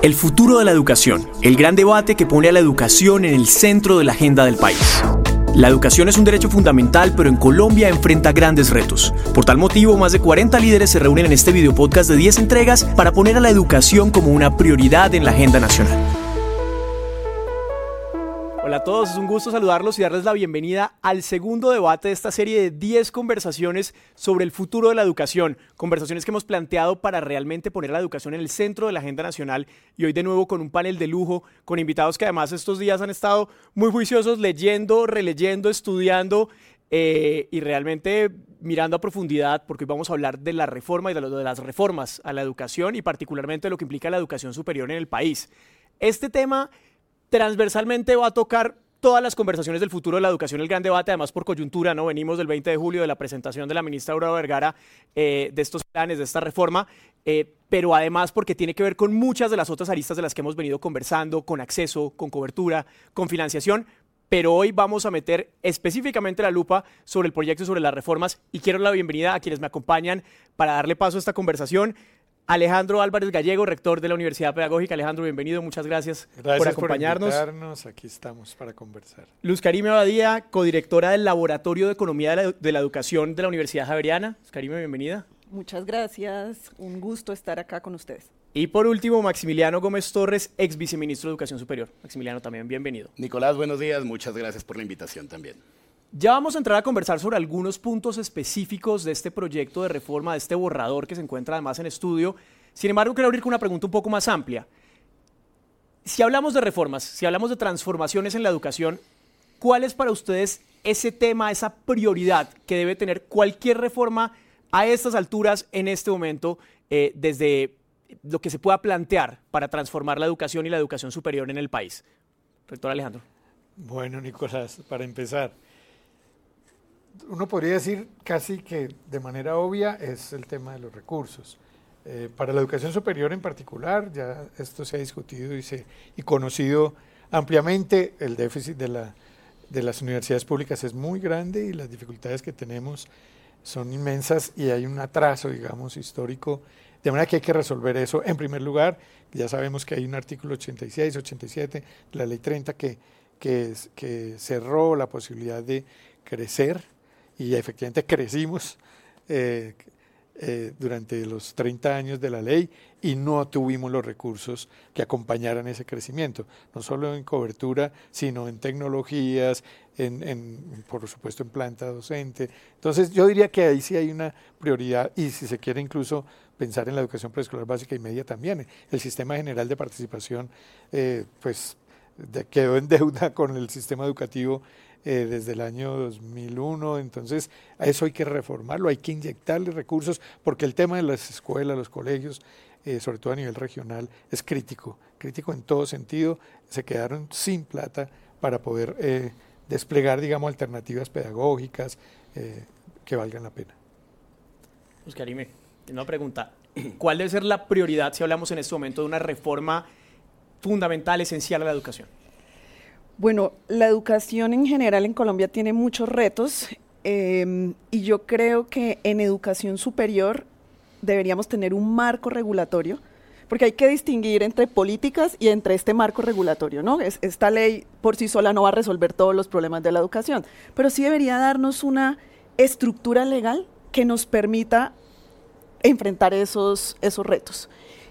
El futuro de la educación, el gran debate que pone a la educación en el centro de la agenda del país. La educación es un derecho fundamental, pero en Colombia enfrenta grandes retos. Por tal motivo, más de 40 líderes se reúnen en este video podcast de 10 entregas para poner a la educación como una prioridad en la agenda nacional. Hola a todos, es un gusto saludarlos y darles la bienvenida al segundo debate de esta serie de 10 conversaciones sobre el futuro de la educación. Conversaciones que hemos planteado para realmente poner la educación en el centro de la agenda nacional y hoy de nuevo con un panel de lujo, con invitados que además estos días han estado muy juiciosos leyendo, releyendo, estudiando eh, y realmente mirando a profundidad, porque hoy vamos a hablar de la reforma y de, de las reformas a la educación y particularmente de lo que implica la educación superior en el país. Este tema transversalmente va a tocar todas las conversaciones del futuro de la educación, el gran debate, además por coyuntura, ¿no? Venimos del 20 de julio de la presentación de la ministra Aurora Vergara eh, de estos planes, de esta reforma, eh, pero además porque tiene que ver con muchas de las otras aristas de las que hemos venido conversando, con acceso, con cobertura, con financiación, pero hoy vamos a meter específicamente la lupa sobre el proyecto y sobre las reformas y quiero la bienvenida a quienes me acompañan para darle paso a esta conversación. Alejandro Álvarez Gallego, rector de la Universidad Pedagógica. Alejandro, bienvenido, muchas gracias, por acompañarnos. Por aquí estamos para conversar. Luz Karime Abadía, codirectora del Laboratorio de Economía de la, Educación de la Universidad Javeriana. Luz Karime, bienvenida. Muchas gracias, un gusto estar acá con ustedes. Y por último, Maximiliano Gómez Torres, ex viceministro de Educación Superior. Maximiliano, también bienvenido. Nicolás, buenos días, muchas gracias por la invitación también. Ya vamos a entrar a conversar sobre algunos puntos específicos de este proyecto de reforma, de este borrador que se encuentra además en estudio. Sin embargo, quiero abrir con una pregunta un poco más amplia. Si hablamos de reformas, si hablamos de transformaciones en la educación, ¿cuál es para ustedes ese tema, esa prioridad que debe tener cualquier reforma a estas alturas, en este momento, eh, desde lo que se pueda plantear para transformar la educación y la educación superior en el país? Rector Alejandro. Bueno, Nicolás, para empezar, uno podría decir casi que de manera obvia es el tema de los recursos. Eh, para la educación superior en particular, ya esto se ha discutido y, se, y conocido ampliamente, el déficit de, la, de las universidades públicas es muy grande y las dificultades que tenemos son inmensas y hay un atraso, digamos, histórico, de manera que hay que resolver eso. En primer lugar, ya sabemos que hay un artículo 86, 87 de la ley 30 que, que, que cerró la posibilidad de crecer y efectivamente crecimos eh, eh, durante los 30 años de la ley y no tuvimos los recursos que acompañaran ese crecimiento, no solo en cobertura, sino en tecnologías, en, por supuesto en planta docente. Entonces yo diría que ahí sí hay una prioridad y si se quiere incluso pensar en la educación preescolar básica y media también. El sistema general de participación eh, pues quedó en deuda con el sistema educativo eh, desde el año 2001, entonces a eso hay que reformarlo, hay que inyectarle recursos, porque el tema de las escuelas, los colegios, eh, sobre todo a nivel regional, es crítico, crítico en todo sentido, se quedaron sin plata para poder eh, desplegar, digamos, alternativas pedagógicas que valgan la pena. Pues Karime, una pregunta, ¿cuál debe ser la prioridad si hablamos en este momento de una reforma fundamental, esencial a la educación? Bueno, la educación en general en Colombia tiene muchos retos em, y yo creo que en educación superior deberíamos tener un marco regulatorio, porque hay que distinguir entre políticas y entre este marco regulatorio, ¿no? esta ley por sí sola no va a resolver todos los problemas de la educación, pero sí debería darnos una estructura legal que nos permita enfrentar esos, esos retos.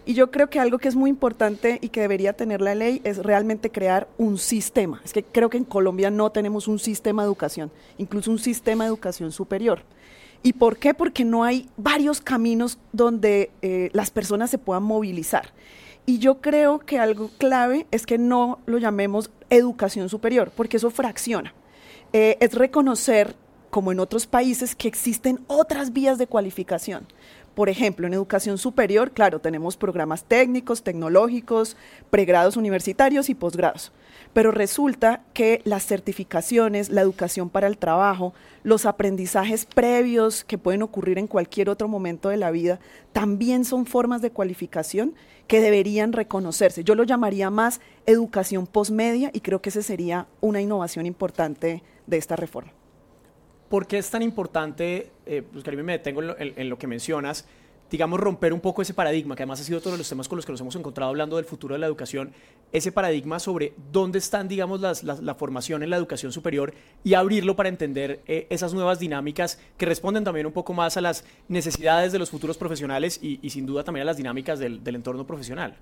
Y yo creo que algo que es muy importante y que debería tener la ley es realmente crear un sistema. Es que creo que en Colombia no tenemos un sistema de educación, incluso un sistema de educación superior. ¿Y por qué? Porque no hay varios caminos donde eh, las personas se puedan movilizar. Y yo creo que algo clave es que no lo llamemos educación superior, porque eso fracciona. Eh, es reconocer, como en otros países, que existen otras vías de cualificación. Por ejemplo, en educación superior, claro, tenemos programas técnicos, tecnológicos, pregrados universitarios y posgrados. Pero resulta que las certificaciones, la educación para el trabajo, los aprendizajes previos que pueden ocurrir en cualquier otro momento de la vida, también son formas de cualificación que deberían reconocerse. Yo lo llamaría más educación postmedia y creo que esa sería una innovación importante de esta reforma. ¿Por qué es tan importante, eh, pues me detengo en lo, que mencionas, digamos, romper un poco ese paradigma, que además ha sido todos los temas con los que nos hemos encontrado hablando del futuro de la educación, ese paradigma sobre dónde están, digamos, la, formación en la educación superior y abrirlo para entender eh, esas nuevas dinámicas que responden también un poco más a las necesidades de los futuros profesionales y, sin duda también a las dinámicas del, del entorno profesional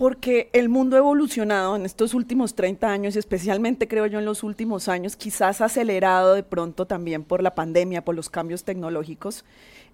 porque el mundo ha evolucionado en estos últimos 30 años, especialmente creo yo en los últimos años, quizás acelerado de pronto también por la pandemia, por los cambios tecnológicos.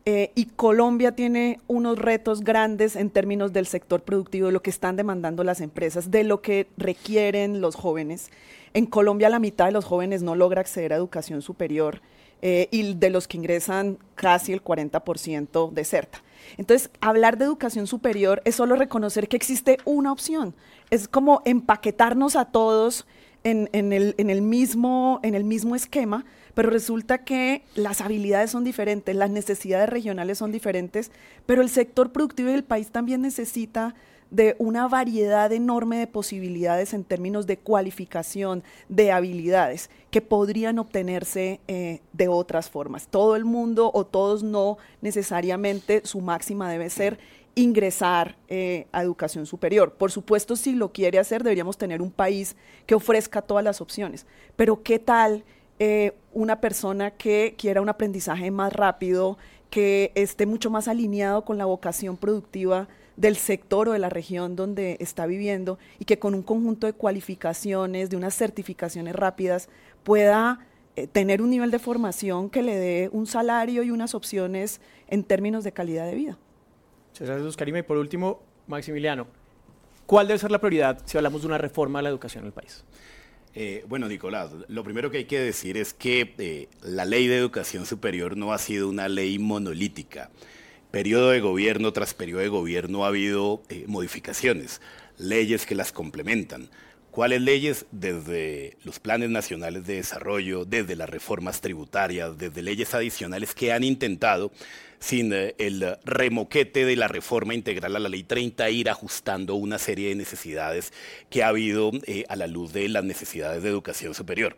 Eh, y Colombia tiene unos retos grandes en términos del sector productivo, de lo que están demandando las empresas, de lo que requieren los jóvenes. En Colombia la mitad de los jóvenes no logra acceder a educación superior eh, y de los que ingresan casi el 40% deserta. Entonces, hablar de educación superior es solo reconocer que existe una opción. Es como empaquetarnos a todos en, el, mismo, esquema pero resulta que las habilidades son diferentes, las necesidades regionales son diferentes, pero el sector productivo del país también necesita de una variedad enorme de posibilidades en términos de cualificación, de habilidades que podrían obtenerse eh, de otras formas. Todo el mundo o todos no necesariamente su máxima debe ser ingresar eh, a educación superior. Por supuesto, si lo quiere hacer, deberíamos tener un país que ofrezca todas las opciones. Pero ¿qué tal eh, una persona que quiera un aprendizaje más rápido, que esté mucho más alineado con la vocación productiva del sector o de la región donde está viviendo y que con un conjunto de cualificaciones, de unas certificaciones rápidas, pueda eh, tener un nivel de formación que le dé un salario y unas opciones en términos de calidad de vida. Muchas gracias. Y por último, Maximiliano, ¿cuál debe ser la prioridad si hablamos de una reforma de la educación en el país? Eh, bueno, Nicolás, lo primero que hay que decir es que eh, la ley de educación superior no ha sido una ley monolítica. Periodo de gobierno tras periodo de gobierno ha habido eh, modificaciones, leyes que las complementan. ¿Cuáles leyes? Desde los planes nacionales de desarrollo, desde las reformas tributarias, desde leyes adicionales que han intentado sin eh, el remoquete de la reforma integral a la ley 30, ir ajustando una serie de necesidades que ha habido eh, a la luz de las necesidades de educación superior.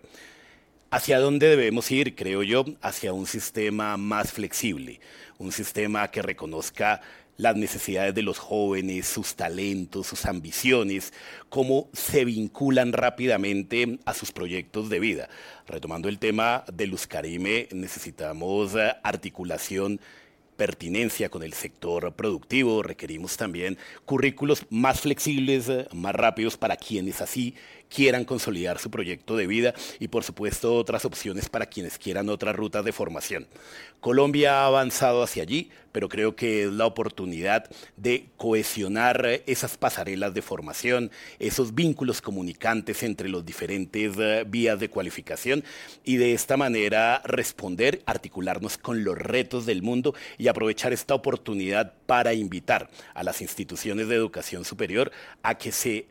¿Hacia dónde debemos ir? Creo yo, hacia un sistema más flexible, un sistema que reconozca las necesidades de los jóvenes, sus talentos, sus ambiciones, cómo se vinculan rápidamente a sus proyectos de vida. Retomando el tema de Luz Karime, necesitamos eh, articulación pertinencia con el sector productivo, requerimos también currículos más flexibles, eh, más rápidos para quienes así quieran consolidar su proyecto de vida y por supuesto otras opciones para quienes quieran otras rutas de formación. Colombia ha avanzado hacia allí, pero creo que es la oportunidad de cohesionar esas pasarelas de formación, esos vínculos comunicantes entre los diferentes eh, vías de cualificación y de esta manera responder, articularnos con los retos del mundo y aprovechar esta oportunidad para invitar a las instituciones de educación superior a que se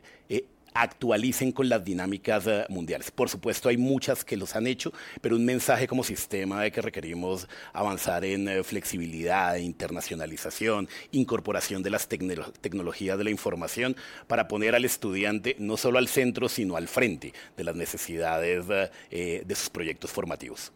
actualicen con las dinámicas eh, mundiales. Por supuesto, hay muchas que los han hecho, pero un mensaje como sistema de que requerimos avanzar en eh, flexibilidad, internacionalización, incorporación de las tecnologías de la información para poner al estudiante no solo al centro, sino al frente de las necesidades eh, de sus proyectos formativos.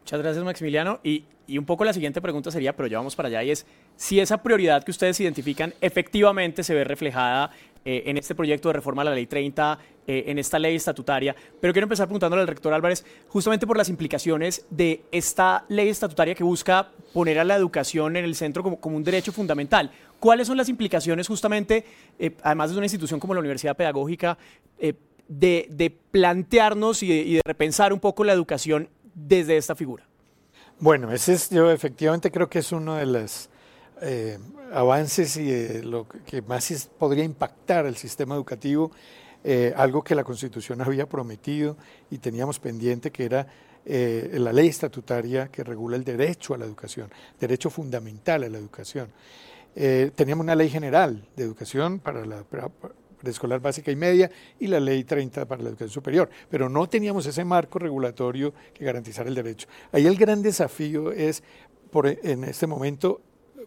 Muchas gracias, Maximiliano. Y, y, un poco la siguiente pregunta sería, pero ya vamos para allá, y es si esa prioridad que ustedes identifican efectivamente se ve reflejada eh, en este proyecto de reforma a la Ley 30, eh, en esta ley estatutaria. Pero quiero empezar preguntándole al rector Álvarez, justamente por las implicaciones de esta ley estatutaria que busca poner a la educación en el centro como, como un derecho fundamental. ¿Cuáles son las implicaciones justamente, eh, además de una institución como la Universidad Pedagógica, de, de, plantearnos y de, y de repensar un poco la educación desde esta figura? Bueno, ese es, yo efectivamente creo que es uno de las eh, avances y eh, lo que más podría impactar el sistema educativo, eh, algo que la Constitución había prometido y teníamos pendiente, que era la ley estatutaria que regula el derecho a la educación, derecho fundamental a la educación. teníamos una ley general de educación para la preescolar básica y media y la ley 30 para la educación superior, pero no teníamos ese marco regulatorio que garantizara el derecho. Ahí el gran desafío es, por, en este momento,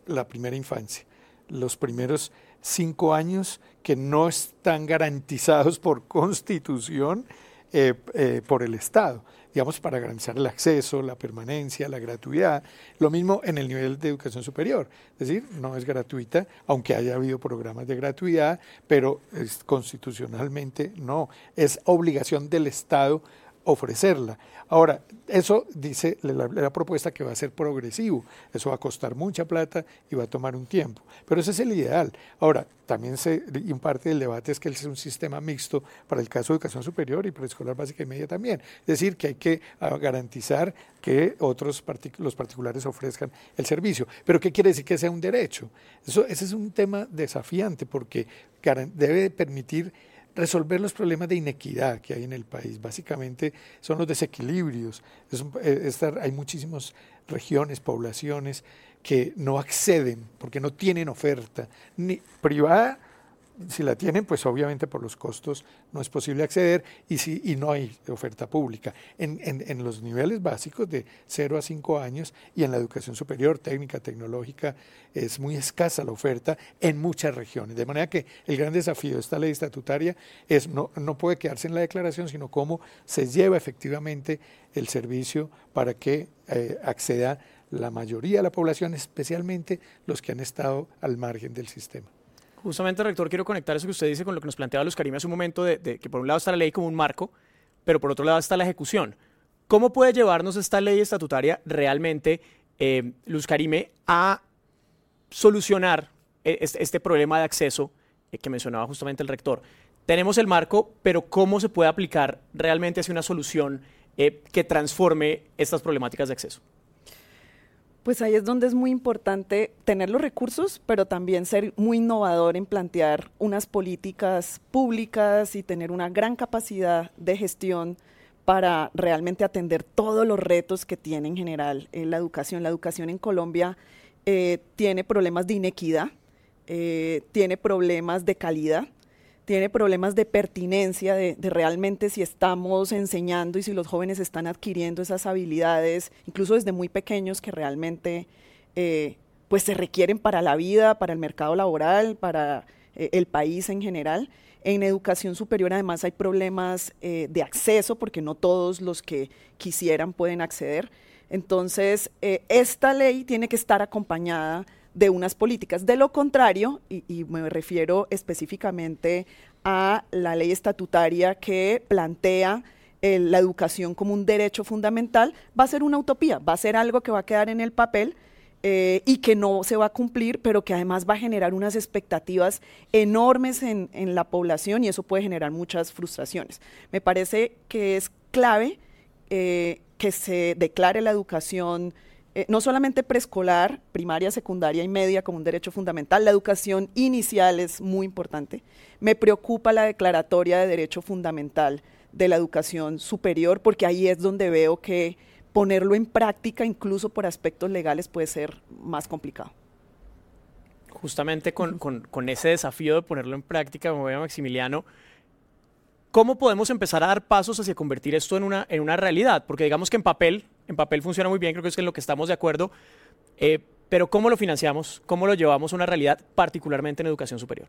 la primera infancia, los primeros cinco años que no están garantizados por constitución eh, eh, por el Estado. digamos, para garantizar el acceso, la permanencia, la gratuidad. Lo mismo en el nivel de educación superior, es decir, no es gratuita, aunque haya habido programas de gratuidad, pero es, constitucionalmente no, es obligación del Estado ofrecerla. Ahora, eso dice la, propuesta que va a ser progresivo, eso va a costar mucha plata y va a tomar un tiempo, pero ese es el ideal. Ahora, también se, y parte del debate es que es un sistema mixto para el caso de educación superior y preescolar básica y media también. Es decir, que hay que ah, garantizar que otros los particulares ofrezcan el servicio. Pero ¿qué quiere decir que sea un derecho? Eso, ese es un tema desafiante porque debe permitir resolver los problemas de inequidad que hay en el país. Básicamente son los desequilibrios. Eh, hay muchísimas regiones, poblaciones que no acceden porque no tienen oferta, ni privada si la tienen, pues obviamente por los costos no es posible acceder y, no hay oferta pública. En, los niveles básicos de 0 a 5 años y en la educación superior, técnica, tecnológica, es muy escasa la oferta en muchas regiones. De manera que el gran desafío de esta ley estatutaria es no, no puede quedarse en la declaración, sino cómo se lleva efectivamente el servicio para que eh, acceda la mayoría de la población, especialmente los que han estado al margen del sistema. Justamente, rector, quiero conectar eso que usted dice con lo que nos planteaba Luz Karime hace un momento, de, que por un lado está la ley como un marco, pero por otro lado está la ejecución. ¿Cómo puede llevarnos esta ley estatutaria realmente, eh, Luz Karime, a solucionar e, este, problema de acceso eh, que mencionaba justamente el rector? Tenemos el marco, pero ¿cómo se puede aplicar realmente hacia una solución eh, que transforme estas problemáticas de acceso? Pues ahí es donde es muy importante tener los recursos, pero también ser muy innovador en plantear unas políticas públicas y tener una gran capacidad de gestión para realmente atender todos los retos que tiene en general eh, la educación. La educación en Colombia eh, tiene problemas de inequidad, eh, tiene problemas de calidad, tiene problemas de pertinencia, de, realmente si estamos enseñando y si los jóvenes están adquiriendo esas habilidades, incluso desde muy pequeños que realmente eh, pues se requieren para la vida, para el mercado laboral, para eh, el país en general. En educación superior además hay problemas eh, de acceso porque no todos los que quisieran pueden acceder. Entonces, esta ley tiene que estar acompañada de unas políticas. De lo contrario, y, me refiero específicamente a la ley estatutaria que plantea eh, la educación como un derecho fundamental, va a ser una utopía, va a ser algo que va a quedar en el papel eh, y que no se va a cumplir, pero que además va a generar unas expectativas enormes en, la población y eso puede generar muchas frustraciones. Me parece que es clave eh, que se declare la educación eh, no solamente preescolar, primaria, secundaria y media como un derecho fundamental, la educación inicial es muy importante. Me preocupa la declaratoria de derecho fundamental de la educación superior, porque ahí es donde veo que ponerlo en práctica, incluso por aspectos legales, puede ser más complicado. Justamente con, ese desafío de ponerlo en práctica, me voy a Maximiliano, ¿cómo podemos empezar a dar pasos hacia convertir esto en una, en una realidad? Porque digamos que en papel en papel funciona muy bien, creo que es en lo que estamos de acuerdo, eh, pero ¿cómo lo financiamos? ¿Cómo lo llevamos a una realidad, particularmente en educación superior?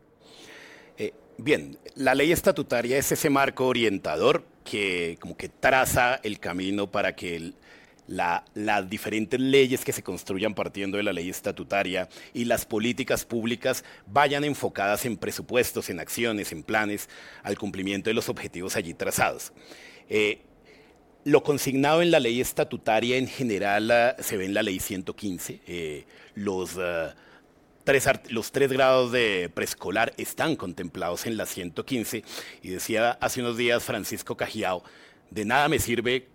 Eh, bien, la ley estatutaria es ese marco orientador que como que traza el camino para que las diferentes leyes que se construyan partiendo de la ley estatutaria y las políticas públicas vayan enfocadas en presupuestos, en acciones, en planes, al cumplimiento de los objetivos allí trazados. Eh, lo consignado en la ley estatutaria en general ah, se ve en la ley 115. Eh, los, ah, tres los tres grados de preescolar están contemplados en la 115. Y decía hace unos días Francisco Cajiao, de nada me sirve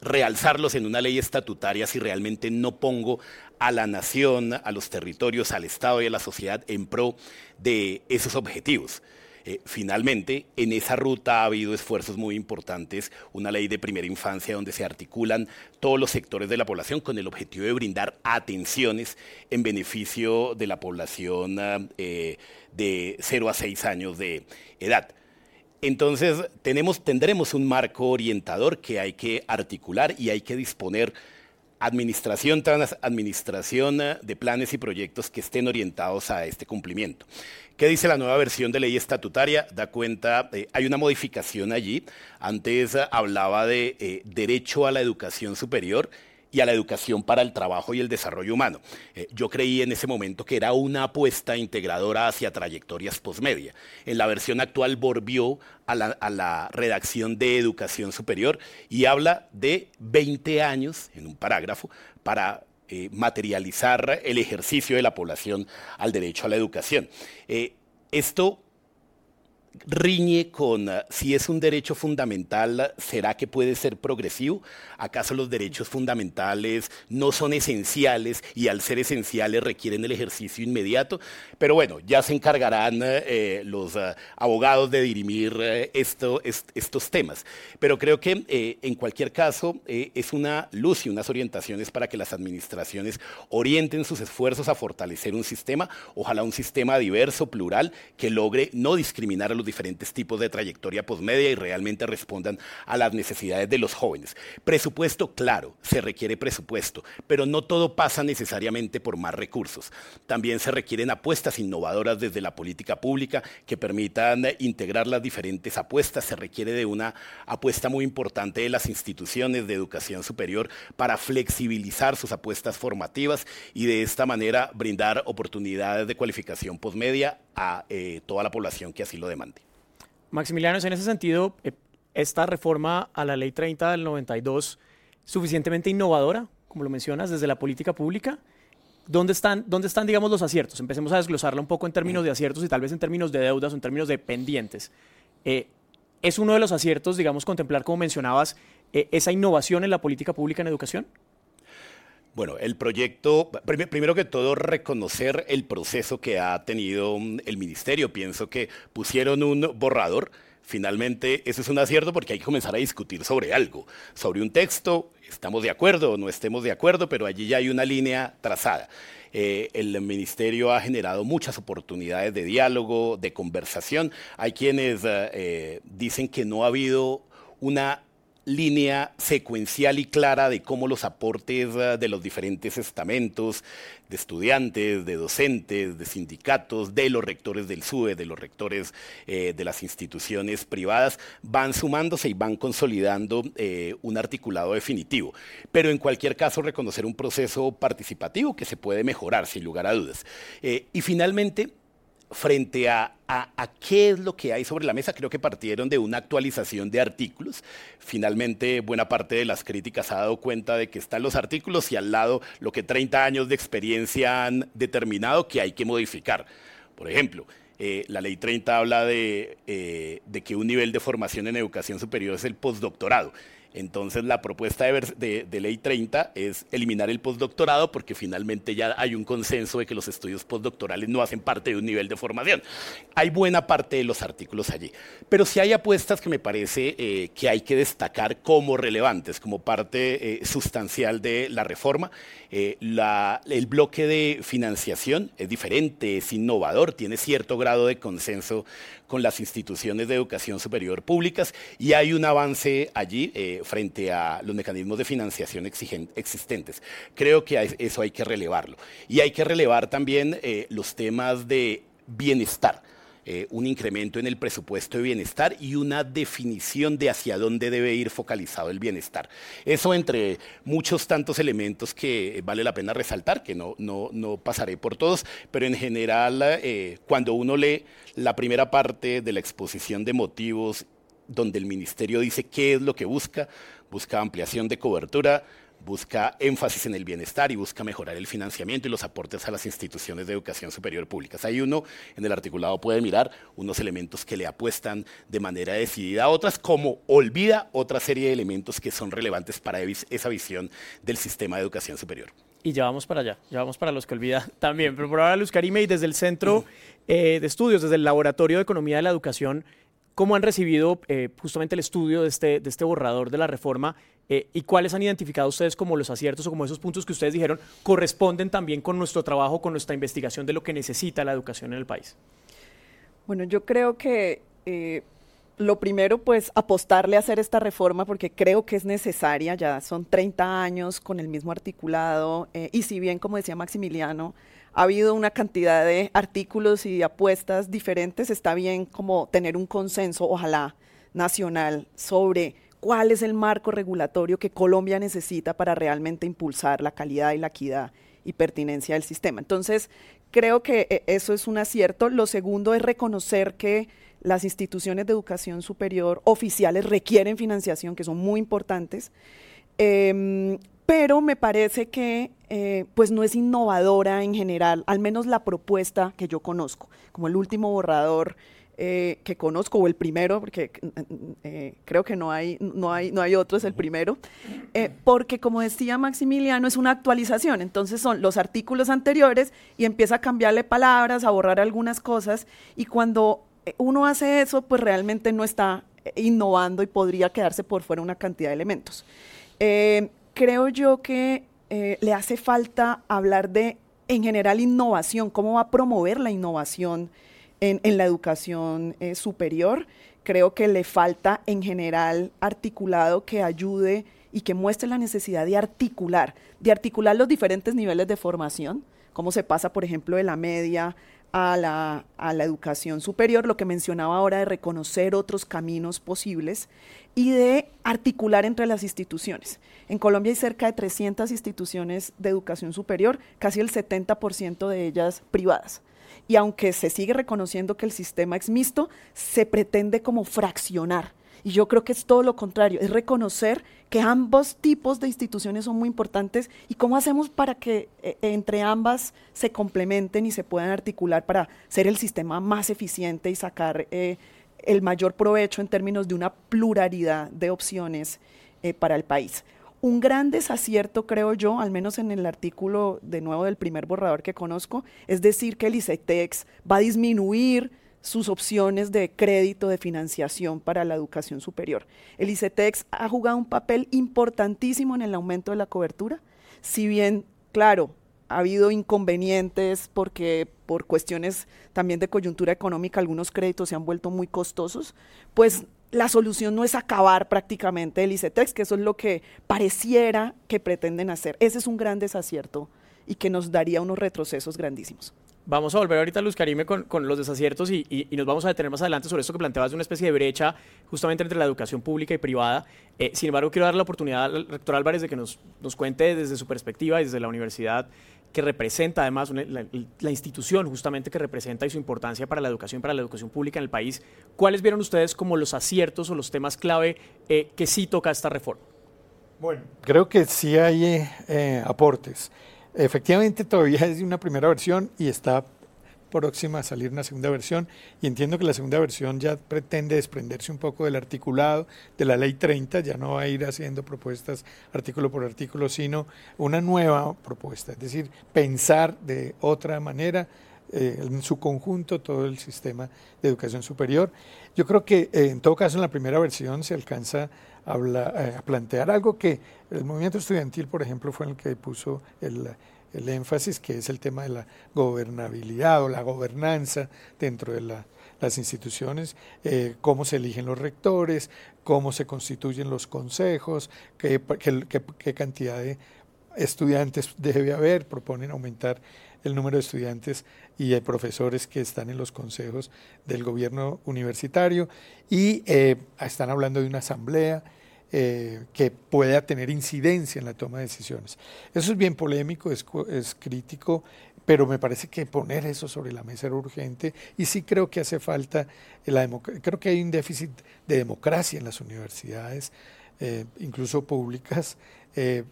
realzarlos en una ley estatutaria si realmente no pongo a la nación, a los territorios, al Estado y a la sociedad en pro de esos objetivos. Eh, finalmente, en esa ruta ha habido esfuerzos muy importantes, una ley de primera infancia donde se articulan todos los sectores de la población con el objetivo de brindar atenciones en beneficio de la población eh, de 0 a 6 años de edad. Entonces, tendremos un marco orientador que hay que articular y hay que disponer administración tras administración de planes y proyectos que estén orientados a este cumplimiento. ¿Qué dice la nueva versión de ley estatutaria? Da cuenta, eh, hay una modificación allí. Antes hablaba de eh, derecho a la educación superior y a la educación para el trabajo y el desarrollo humano. Eh, yo creí en ese momento que era una apuesta integradora hacia trayectorias posmedia. En la versión actual volvió a la, a la, redacción de educación superior y habla de 20 años, en un parágrafo, para eh, materializar el ejercicio de la población al derecho a la educación. Eh, esto riñe con ah, si es un derecho fundamental, ¿será que puede ser progresivo? ¿Acaso los derechos fundamentales no son esenciales y al ser esenciales requieren el ejercicio inmediato? Pero bueno, ya se encargarán eh, los ah, abogados de dirimir eh, esto, estos temas. Pero creo que eh, en cualquier caso es una luz y unas orientaciones para que las administraciones orienten sus esfuerzos a fortalecer un sistema, ojalá un sistema diverso, plural, que logre no discriminar a los diferentes tipos de trayectoria posmedia y realmente respondan a las necesidades de los jóvenes. Presupuesto, claro, se requiere presupuesto, pero no todo pasa necesariamente por más recursos. También se requieren apuestas innovadoras desde la política pública que permitan integrar las diferentes apuestas. Se requiere de una apuesta muy importante de las instituciones de educación superior para flexibilizar sus apuestas formativas y de esta manera brindar oportunidades de cualificación posmedia a eh, toda la población que así lo demande. Maximiliano, en ese sentido, eh, esta reforma a la ley 30 del 92 suficientemente innovadora, como lo mencionas, desde la política pública. ¿Dónde están, ¿Dónde están, digamos, los aciertos? Empecemos a desglosarla un poco en términos de aciertos y tal vez en términos de deudas o en términos de pendientes. Eh, ¿Es uno de los aciertos, digamos, contemplar, como mencionabas, esa innovación en la política pública en educación? Bueno, el proyecto, primero que todo, reconocer el proceso que ha tenido mm, el ministerio. Pienso que pusieron un borrador. Finalmente, eso es un acierto porque hay que comenzar a discutir sobre algo, sobre un texto, estamos de acuerdo o no estemos de acuerdo, pero allí ya hay una línea trazada. Eh, el ministerio ha generado muchas oportunidades de diálogo, de conversación. Hay quienes eh, dicen que no ha habido una línea secuencial y clara de cómo los aportes ah, de los diferentes estamentos, de estudiantes, de docentes, de sindicatos, de los rectores del SUE, de los rectores eh, de las instituciones privadas, van sumándose y van consolidando eh, un articulado definitivo. Pero en cualquier caso, reconocer un proceso participativo que se puede mejorar, sin lugar a dudas. Eh, y finalmente, frente a, qué es lo que hay sobre la mesa, creo que partieron de una actualización de artículos. Finalmente, buena parte de las críticas ha dado cuenta de que están los artículos y al lado lo que 30 años de experiencia han determinado que hay que modificar. Por ejemplo, eh, la ley 30 habla de, eh, de que un nivel de formación en educación superior es el postdoctorado. Entonces la propuesta de, ley 30 es eliminar el postdoctorado porque finalmente ya hay un consenso de que los estudios postdoctorales no hacen parte de un nivel de formación. Hay buena parte de los artículos allí, pero sí hay apuestas que me parece eh, que hay que destacar como relevantes, como parte eh, sustancial de la reforma. Eh, el bloque de financiación es diferente, es innovador, tiene cierto grado de consenso con las instituciones de educación superior públicas y hay un avance allí eh, frente a los mecanismos de financiación existentes. Creo que eso hay que relevarlo. Y hay que relevar también eh, los temas de bienestar. Eh, un incremento en el presupuesto de bienestar y una definición de hacia dónde debe ir focalizado el bienestar. Eso entre muchos tantos elementos que vale la pena resaltar, que no, no, no pasaré por todos, pero en general eh, cuando uno lee la primera parte de la exposición de motivos donde el ministerio dice qué es lo que busca, busca ampliación de cobertura, busca énfasis en el bienestar y busca mejorar el financiamiento y los aportes a las instituciones de educación superior públicas. Hay uno, en el articulado puede mirar unos elementos que le apuestan de manera decidida a otras, como olvida otra serie de elementos que son relevantes para esa visión del sistema de educación superior. Y ya vamos para allá, ya para los que olvida también. Pero por ahora, Luz Karime, y desde el Centro eh, de Estudios, desde el Laboratorio de Economía de la Educación, ¿Cómo han recibido eh, justamente el estudio de este, de este borrador de la reforma eh, y cuáles han identificado ustedes como los aciertos o como esos puntos que ustedes dijeron corresponden también con nuestro trabajo, con nuestra investigación de lo que necesita la educación en el país? Bueno, yo creo que eh, lo primero, pues apostarle a hacer esta reforma porque creo que es necesaria, ya son 30 años con el mismo articulado eh, y si bien, como decía Maximiliano, ha habido una cantidad de artículos y apuestas diferentes, está bien como tener un consenso, ojalá, nacional sobre cuál es el marco regulatorio que Colombia necesita para realmente impulsar la calidad y la equidad y pertinencia del sistema. Entonces, creo que eh, eso es un acierto. Lo segundo es reconocer que las instituciones de educación superior oficiales requieren financiación, que son muy importantes, em, pero me parece que eh, pues no es innovadora en general, al menos la propuesta que yo conozco, como el último borrador eh, que conozco, o el primero, porque eh, creo que no hay, no, hay, no hay otro, es el primero, porque como decía Maximiliano, es una actualización, entonces son los artículos anteriores y empieza a cambiarle palabras, a borrar algunas cosas, y cuando uno hace eso, pues realmente no está innovando y podría quedarse por fuera una cantidad de elementos. Eh, creo yo que eh, le hace falta hablar de, en general, innovación, cómo va a promover la innovación en, la educación eh, superior. Creo que le falta, en general, articulado que ayude y que muestre la necesidad de articular, de articular los diferentes niveles de formación, cómo se pasa, por ejemplo, de la media a la, a la, educación superior, lo que mencionaba ahora de reconocer otros caminos posibles y de articular entre las instituciones. En Colombia hay cerca de 300 instituciones de educación superior, casi el 70% de ellas privadas. Y aunque se sigue reconociendo que el sistema es mixto, se pretende como fraccionar y yo creo que es todo lo contrario, es reconocer que ambos tipos de instituciones son muy importantes y cómo hacemos para que eh, entre ambas se complementen y se puedan articular para ser el sistema más eficiente y sacar eh, el mayor provecho en términos de una pluralidad de opciones eh, para el país. Un gran desacierto, creo yo, al menos en el artículo de nuevo del primer borrador que conozco, es decir que el ICETEX va a disminuir sus opciones de crédito, de financiación para la educación superior. El ICETEX ha jugado un papel importantísimo en el aumento de la cobertura, si bien, claro, ha habido inconvenientes porque por cuestiones también de coyuntura económica algunos créditos se han vuelto muy costosos, pues la solución no es acabar prácticamente el ICETEX, que eso es lo que pareciera que pretenden hacer. Ese es un gran desacierto y que nos daría unos retrocesos grandísimos. Vamos a volver ahorita, Luz Karime, con, con los desaciertos y, y, nos vamos a detener más adelante sobre esto que planteabas de una especie de brecha justamente entre la educación pública y privada. Eh, sin embargo, quiero dar la oportunidad al rector Álvarez de que nos, nos cuente desde su perspectiva y desde la universidad que representa además la, institución justamente que representa y su importancia para la educación, para la educación pública en el país. ¿Cuáles vieron ustedes como los aciertos o los temas clave eh, que sí toca esta reforma? Bueno, creo que sí hay eh, aportes. Efectivamente, todavía es una primera versión y está próxima a salir una segunda versión y entiendo que la segunda versión ya pretende desprenderse un poco del articulado de la ley 30, ya no va a ir haciendo propuestas artículo por artículo, sino una nueva propuesta, es decir, pensar de otra manera eh, en su conjunto todo el sistema de educación superior. Yo creo que eh, en todo caso en la primera versión se alcanza eh, a, plantear algo que el movimiento estudiantil, por ejemplo, fue el que puso el, énfasis, que es el tema de la gobernabilidad o la gobernanza dentro de las instituciones, eh, cómo se eligen los rectores, cómo se constituyen los consejos, qué, qué, cantidad de estudiantes debe haber, proponen aumentar el número de estudiantes y de profesores que están en los consejos del gobierno universitario. Y eh, están hablando de una asamblea eh, que pueda tener incidencia en la toma de decisiones. Eso es bien polémico, es, es crítico, pero me parece que poner eso sobre la mesa era urgente y sí creo que hace falta, la creo que hay un déficit de democracia en las universidades, eh, incluso públicas. Eh,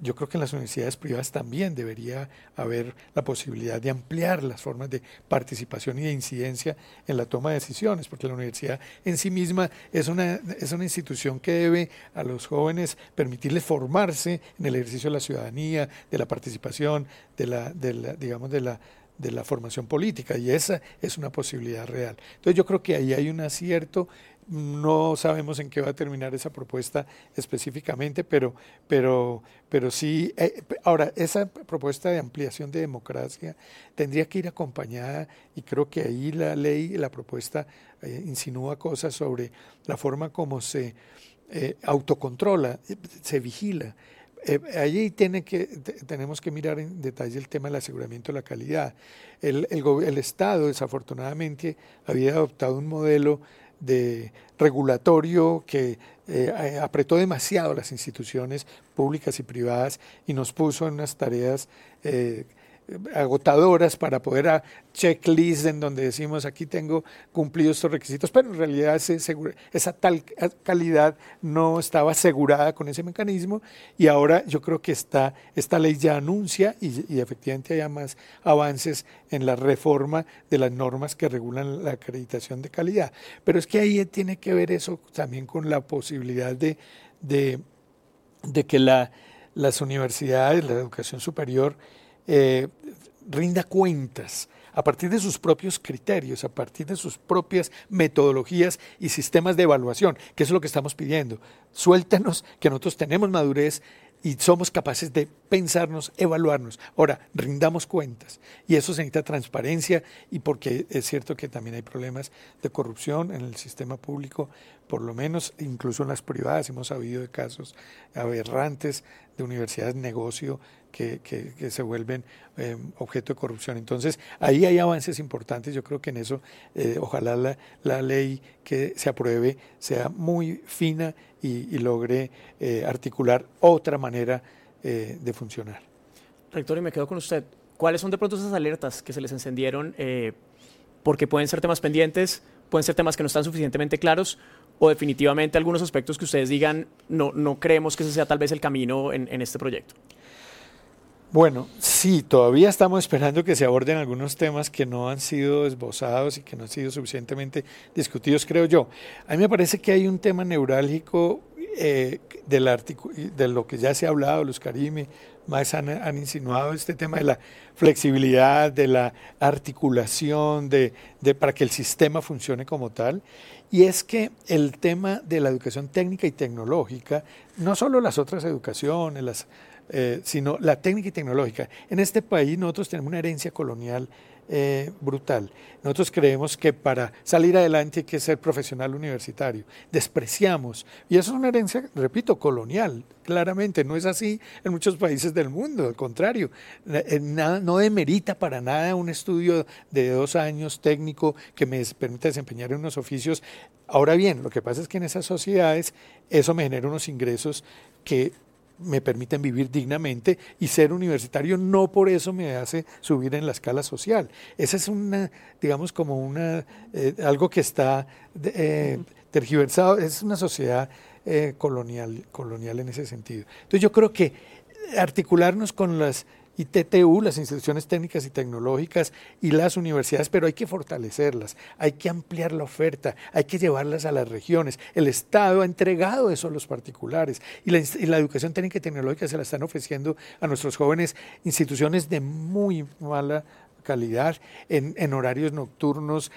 yo creo que en las universidades privadas también debería haber la posibilidad de ampliar las formas de participación y de incidencia en la toma de decisiones, porque la universidad en sí misma es una, es una institución que debe a los jóvenes permitirles formarse en el ejercicio de la ciudadanía, de la participación, de la, de la digamos, de la de la formación política y esa es una posibilidad real. Entonces yo creo que ahí hay un acierto no sabemos en qué va a terminar esa propuesta específicamente, pero, pero, pero sí, eh, ahora, esa propuesta de ampliación de democracia tendría que ir acompañada, y creo que ahí la ley, la propuesta eh, insinúa cosas sobre la forma como se autocontrola, se vigila. Allí tiene que, tenemos que mirar en detalle el tema del aseguramiento de la calidad. El, el Estado, desafortunadamente, había adoptado un modelo de regulatorio que eh, apretó demasiado las instituciones públicas y privadas y nos puso en unas tareas eh, agotadoras para poder a checklist en donde decimos aquí tengo cumplido estos requisitos, pero en realidad esa tal calidad no estaba asegurada con ese mecanismo y ahora yo creo que está, esta ley ya anuncia y, efectivamente haya más avances en la reforma de las normas que regulan la acreditación de calidad. Pero es que ahí tiene que ver eso también con la posibilidad de, de, de que la, las universidades, la educación superior, eh, rinda cuentas a partir de sus propios criterios, a partir de sus propias metodologías y sistemas de evaluación, que es lo que estamos pidiendo. Suéltanos que nosotros tenemos madurez y somos capaces de pensarnos, evaluarnos. Ahora, rindamos cuentas. Y eso se necesita transparencia y porque es cierto que también hay problemas de corrupción en el sistema público, por lo menos incluso en las privadas. Hemos sabido de casos aberrantes de universidades negocio que, que, se vuelven eh, objeto de corrupción. Entonces, ahí hay avances importantes. Yo creo que en eso, eh, ojalá la, la, ley que se apruebe sea muy fina y, logre eh, articular otra manera de funcionar. Rector, y me quedo con usted. ¿Cuáles son de pronto esas alertas que se les encendieron? porque pueden ser temas pendientes, pueden ser temas que no están suficientemente claros, o definitivamente algunos aspectos que ustedes digan, no, no creemos que ese sea tal vez el camino en, en este proyecto. Bueno, sí, todavía estamos esperando que se aborden algunos temas que no han sido esbozados y que no han sido suficientemente discutidos, creo yo. A mí me parece que hay un tema neurálgico eh, de lo que ya se ha hablado, los Karime, más han, han, insinuado este tema de la flexibilidad, de la articulación, de, de, para que el sistema funcione como tal. Y es que el tema de la educación técnica y tecnológica, no solo las otras educaciones, las eh, sino la técnica y tecnológica. En este país nosotros tenemos una herencia colonial eh, brutal. Nosotros creemos que para salir adelante hay que ser profesional universitario. Despreciamos. Y eso es una herencia, repito, colonial, claramente. No es así en muchos países del mundo. Al contrario, eh, nada, no demerita para nada un estudio de dos años técnico que me permita desempeñar en unos oficios. Ahora bien, lo que pasa es que en esas sociedades eso me genera unos ingresos que me permiten vivir dignamente y ser universitario no por eso me hace subir en la escala social. Esa es una, digamos, como una, eh, algo que está eh, tergiversado, es una sociedad eh, colonial, colonial en ese sentido. Entonces yo creo que articularnos con las y TTU, las instituciones técnicas y tecnológicas y las universidades, pero hay que fortalecerlas, hay que ampliar la oferta, hay que llevarlas a las regiones. El Estado ha entregado eso a los particulares y la, educación técnica y tecnológica se la están ofreciendo a nuestros jóvenes instituciones de muy mala calidad en, horarios nocturnos,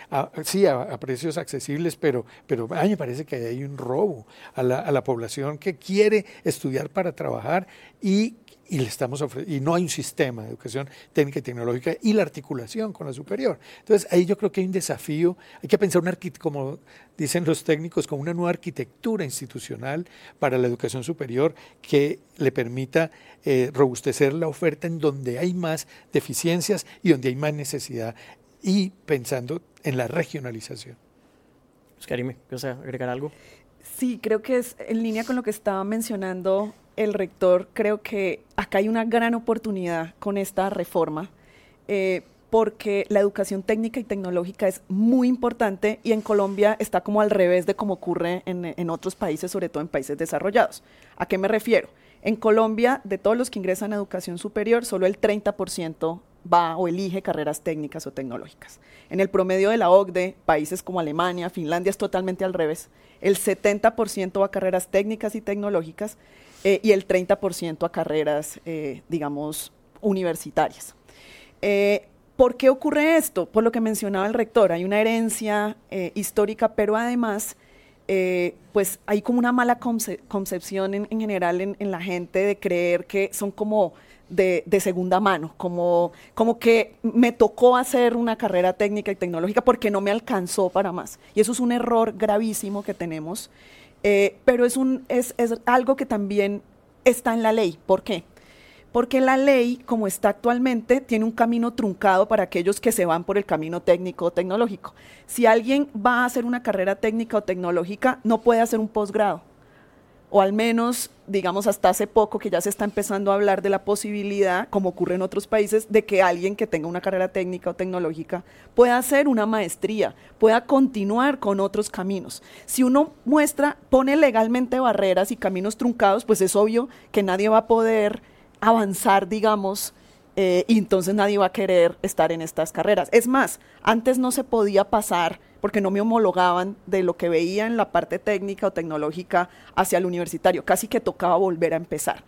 sí, a, precios accesibles, pero, pero a mí me parece que hay un robo a la, a la población que quiere estudiar para trabajar y y le estamos y no hay un sistema de educación técnica y tecnológica y la articulación con la superior. Entonces, ahí yo creo que hay un desafío, hay que pensar, una, como dicen los técnicos, como una nueva arquitectura institucional para la educación superior que le permita eh, robustecer la oferta en donde hay más deficiencias y donde hay más necesidad y pensando en la regionalización. Karime, ¿quieres agregar algo? Sí, creo que es en línea con lo que estaba mencionando el rector, creo que acá hay una gran oportunidad con esta reforma, eh, porque la educación técnica y tecnológica es muy importante y en Colombia está como al revés de como ocurre en, en otros países, sobre todo en países desarrollados. ¿A qué me refiero? En Colombia, de todos los que ingresan a educación superior, solo el 30% va o elige carreras técnicas o tecnológicas. En el promedio de la OCDE, países como Alemania, Finlandia es totalmente al revés. El 70% va a carreras técnicas y tecnológicas eh, y el 30% a carreras, eh, digamos, universitarias. Eh, ¿Por qué ocurre esto? Por lo que mencionaba el rector, hay una herencia histórica, pero además, pues hay como una mala concepción en, general en, la gente de creer que son como de, segunda mano, como, como que me tocó hacer una carrera técnica y tecnológica porque no me alcanzó para más. Y eso es un error gravísimo que tenemos, eh, pero es, un, es, es algo que también está en la ley. ¿Por qué? Porque la ley, como está actualmente, tiene un camino truncado para aquellos que se van por el camino técnico o tecnológico. Si alguien va a hacer una carrera técnica o tecnológica, no puede hacer un posgrado o al menos, digamos, hasta hace poco que ya se está empezando a hablar de la posibilidad, como ocurre en otros países, de que alguien que tenga una carrera técnica o tecnológica pueda hacer una maestría, pueda continuar con otros caminos. Si uno muestra, pone legalmente barreras y caminos truncados, pues es obvio que nadie va a poder avanzar, digamos, eh, y entonces nadie va a querer estar en estas carreras. Es más, antes no se podía pasar porque no me homologaban de lo que veía en la parte técnica o tecnológica hacia el universitario. Casi que tocaba volver a empezar.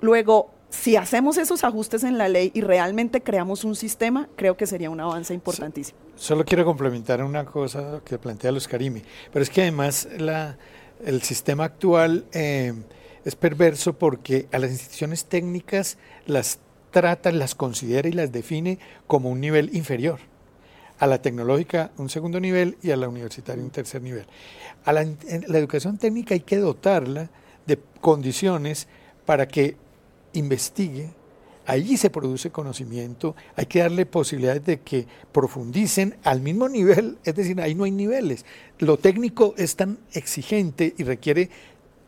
Luego, si hacemos esos ajustes en la ley y realmente creamos un sistema, creo que sería un avance importantísimo. Solo quiero complementar una cosa que plantea los Karimi, pero es que además la, el sistema actual eh, es perverso porque a las instituciones técnicas las trata, las considera y las define como un nivel inferior a la tecnológica un segundo nivel y a la universitaria un tercer nivel. A la, la educación técnica hay que dotarla de condiciones para que investigue, allí se produce conocimiento, hay que darle posibilidades de que profundicen al mismo nivel, es decir, ahí no hay niveles. Lo técnico es tan exigente y requiere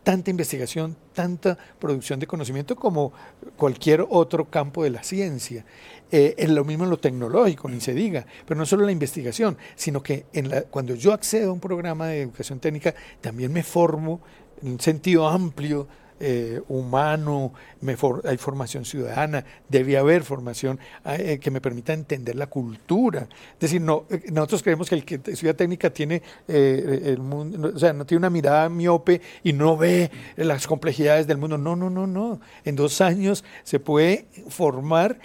tanta investigación, tanta producción de conocimiento como cualquier otro campo de la ciencia. Eh, es lo mismo en lo tecnológico, ni se diga, pero no solo la investigación, sino que en la, cuando yo accedo a un programa de educación técnica, también me formo en un sentido amplio eh, humano, hay formación ciudadana, debe haber formación eh, que me permita entender la cultura. Es decir, no, eh, nosotros creemos que el que estudia técnica tiene el mundo, o sea, no tiene una mirada miope y no ve las complejidades del mundo. No, no, no, no. En dos años se puede formar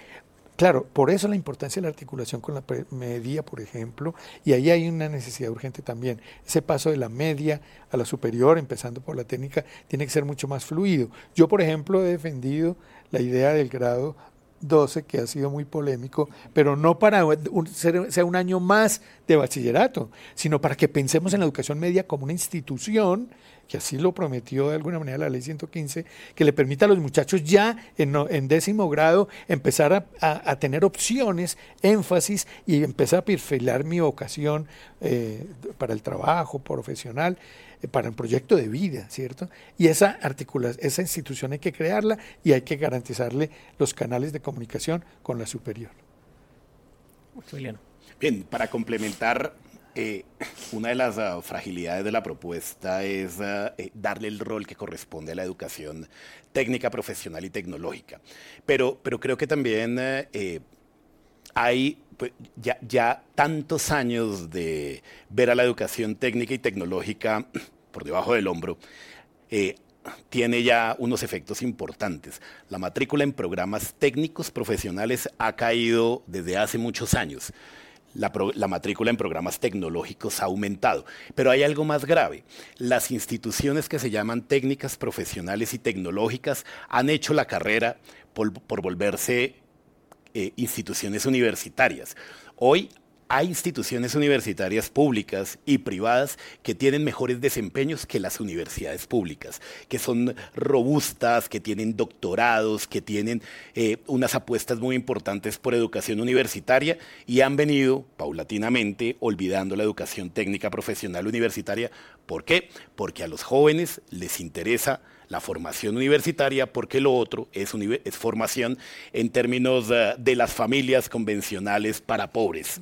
Claro, por eso la importancia de la articulación con la media, por ejemplo, y ahí hay una necesidad urgente también. Ese paso de la media a la superior, empezando por la técnica, tiene que ser mucho más fluido. Yo, por ejemplo, he defendido la idea del grado 12, que ha sido muy polémico, pero no para ser, sea un año más de bachillerato, sino para que pensemos en la educación media como una institución que así lo prometió de alguna manera la ley 115, que le permita a los muchachos ya en, décimo grado empezar a, tener opciones, énfasis y empezar a perfilar mi vocación eh, para el trabajo profesional, para el proyecto de vida, ¿cierto? Y esa, esa institución hay que crearla y hay que garantizarle los canales de comunicación con la superior. Bien, para complementar eh, una de las ah, fragilidades de la propuesta es eh, darle el rol que corresponde a la educación técnica, profesional y tecnológica. Pero, pero creo que también eh, hay pues, ya, ya, tantos años de ver a la educación técnica y tecnológica por debajo del hombro. tiene ya unos efectos importantes. La matrícula en programas técnicos profesionales ha caído desde hace muchos años la, matrícula en programas tecnológicos ha aumentado. Pero hay algo más grave. Las instituciones que se llaman técnicas profesionales y tecnológicas han hecho la carrera por, volverse eh, instituciones universitarias. Hoy hay instituciones universitarias públicas y privadas que tienen mejores desempeños que las universidades públicas, que son robustas, que tienen doctorados, que tienen eh, unas apuestas muy importantes por educación universitaria y han venido paulatinamente olvidando la educación técnica profesional universitaria. ¿Por qué? Porque a los jóvenes les interesa la formación universitaria, porque lo otro es, es formación en términos eh, de las familias convencionales para pobres.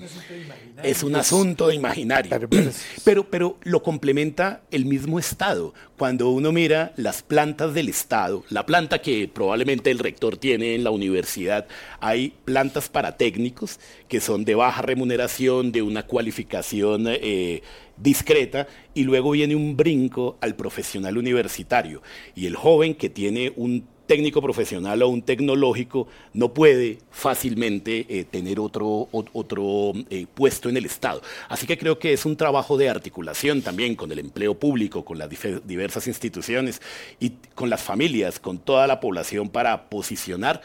Es un asunto imaginario. Pero, pero lo complementa el mismo Estado. Cuando uno mira las plantas del Estado, la planta que probablemente el rector tiene en la universidad, hay plantas para técnicos que son de baja remuneración, de una cualificación eh, discreta y luego viene un brinco al profesional universitario. Y el joven que tiene un técnico profesional o un tecnológico no puede fácilmente eh, tener otro, otro eh, puesto en el Estado. Así que creo que es un trabajo de articulación también con el empleo público, con las diversas instituciones y con las familias, con toda la población para posicionar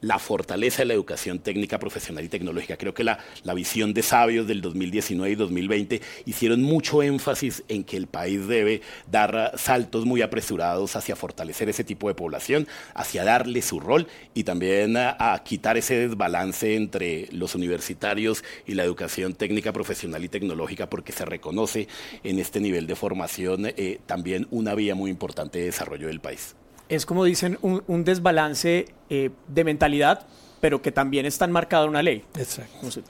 la fortaleza de la educación técnica, profesional y tecnológica. Creo que la, la visión de sabios del 2019 y 2020 hicieron mucho énfasis en que el país debe dar saltos muy apresurados hacia fortalecer ese tipo de población, hacia darle su rol y también a, quitar ese desbalance entre los universitarios y la educación técnica, profesional y tecnológica, porque se reconoce en este nivel de formación eh, también una vía muy importante de desarrollo del país es como dicen, un, desbalance eh, de mentalidad, pero que también está enmarcado en una ley. Exacto.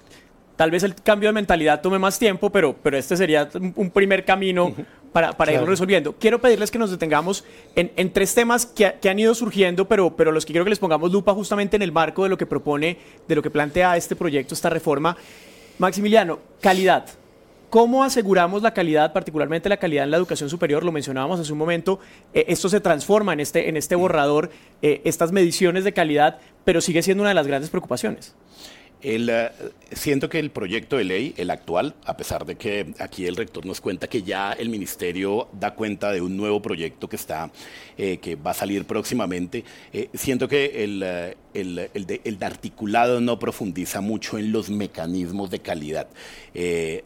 tal vez el cambio de mentalidad tome más tiempo, pero, pero este sería un primer camino para, para irlo resolviendo. Quiero pedirles que nos detengamos en, tres temas que, que, han ido surgiendo, pero, pero los que quiero que les pongamos lupa justamente en el marco de lo que propone, de lo que plantea este proyecto, esta reforma. Maximiliano, calidad. ¿Cómo aseguramos la calidad, particularmente la calidad en la educación superior? Lo mencionábamos hace un momento, eh, esto se transforma en este, en este borrador, eh, estas mediciones de calidad, pero sigue siendo una de las grandes preocupaciones. El, eh, siento que el proyecto de ley, el actual, a pesar de que aquí el rector nos cuenta que ya el ministerio da cuenta de un nuevo proyecto que está, eh, que va a salir próximamente, eh, siento que el, el, el, articulado no profundiza mucho en los mecanismos de calidad.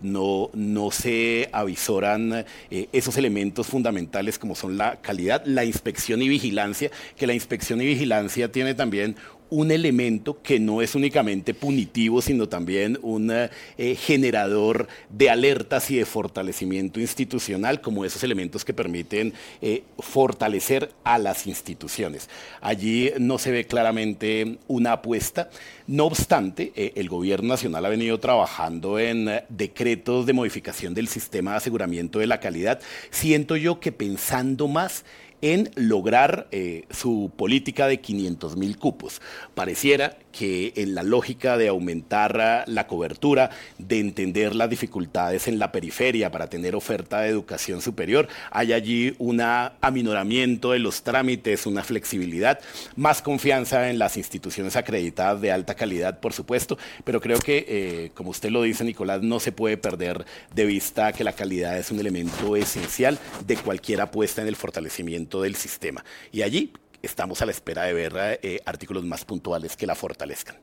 no, no se avisoran esos elementos fundamentales como son la calidad, la inspección y vigilancia, que la inspección y vigilancia tiene también un elemento que no es únicamente punitivo, sino también un eh, generador de alertas y de fortalecimiento institucional, como esos elementos que permiten eh, fortalecer a las instituciones. Allí no se ve claramente una apuesta. No obstante, eh, el gobierno nacional ha venido trabajando en decretos de modificación del sistema de aseguramiento de la calidad. Siento yo que pensando más en lograr eh, su política de 500 mil cupos. Pareciera que en la lógica de aumentar la cobertura, de entender las dificultades en la periferia para tener oferta de educación superior, hay allí un aminoramiento de los trámites, una flexibilidad, más confianza en las instituciones acreditadas de alta calidad, por supuesto, pero creo que, eh, como usted lo dice, Nicolás, no se puede perder de vista que la calidad es un elemento esencial de cualquier apuesta en el fortalecimiento del sistema. Y allí estamos a la espera de ver eh, artículos más puntuales que la fortalezcan.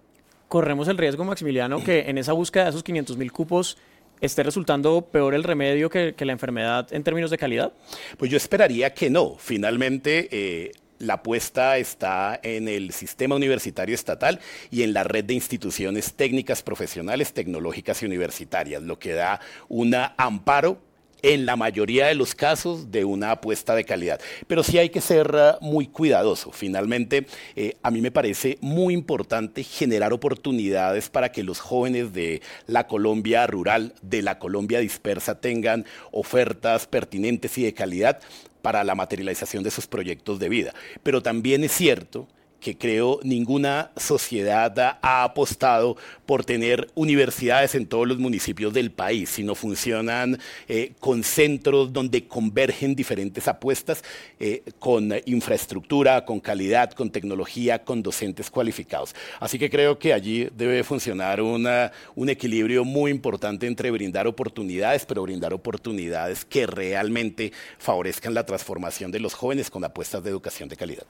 Corremos el riesgo, Maximiliano, que en esa búsqueda de esos 500 mil cupos esté resultando peor el remedio que, la enfermedad en términos de calidad? Pues yo esperaría que no. Finalmente, eh, la apuesta está en el sistema universitario estatal y en la red de instituciones técnicas, profesionales, tecnológicas y universitarias, lo que da un amparo en la mayoría de los casos de una apuesta de calidad. Pero sí hay que ser eh, muy cuidadoso. Finalmente, eh, a mí me parece muy importante generar oportunidades para que los jóvenes de la Colombia rural, de la Colombia dispersa, tengan ofertas pertinentes y de calidad para la materialización de sus proyectos de vida. Pero también es cierto que creo ninguna sociedad ha apostado por tener universidades en todos los municipios del país, sino funcionan eh, con centros donde convergen diferentes apuestas, eh, con infraestructura, con calidad, con tecnología, con docentes cualificados. Así que creo que allí debe funcionar un equilibrio muy importante entre brindar oportunidades, pero brindar oportunidades que realmente favorezcan la transformación de los jóvenes con apuestas de educación de calidad.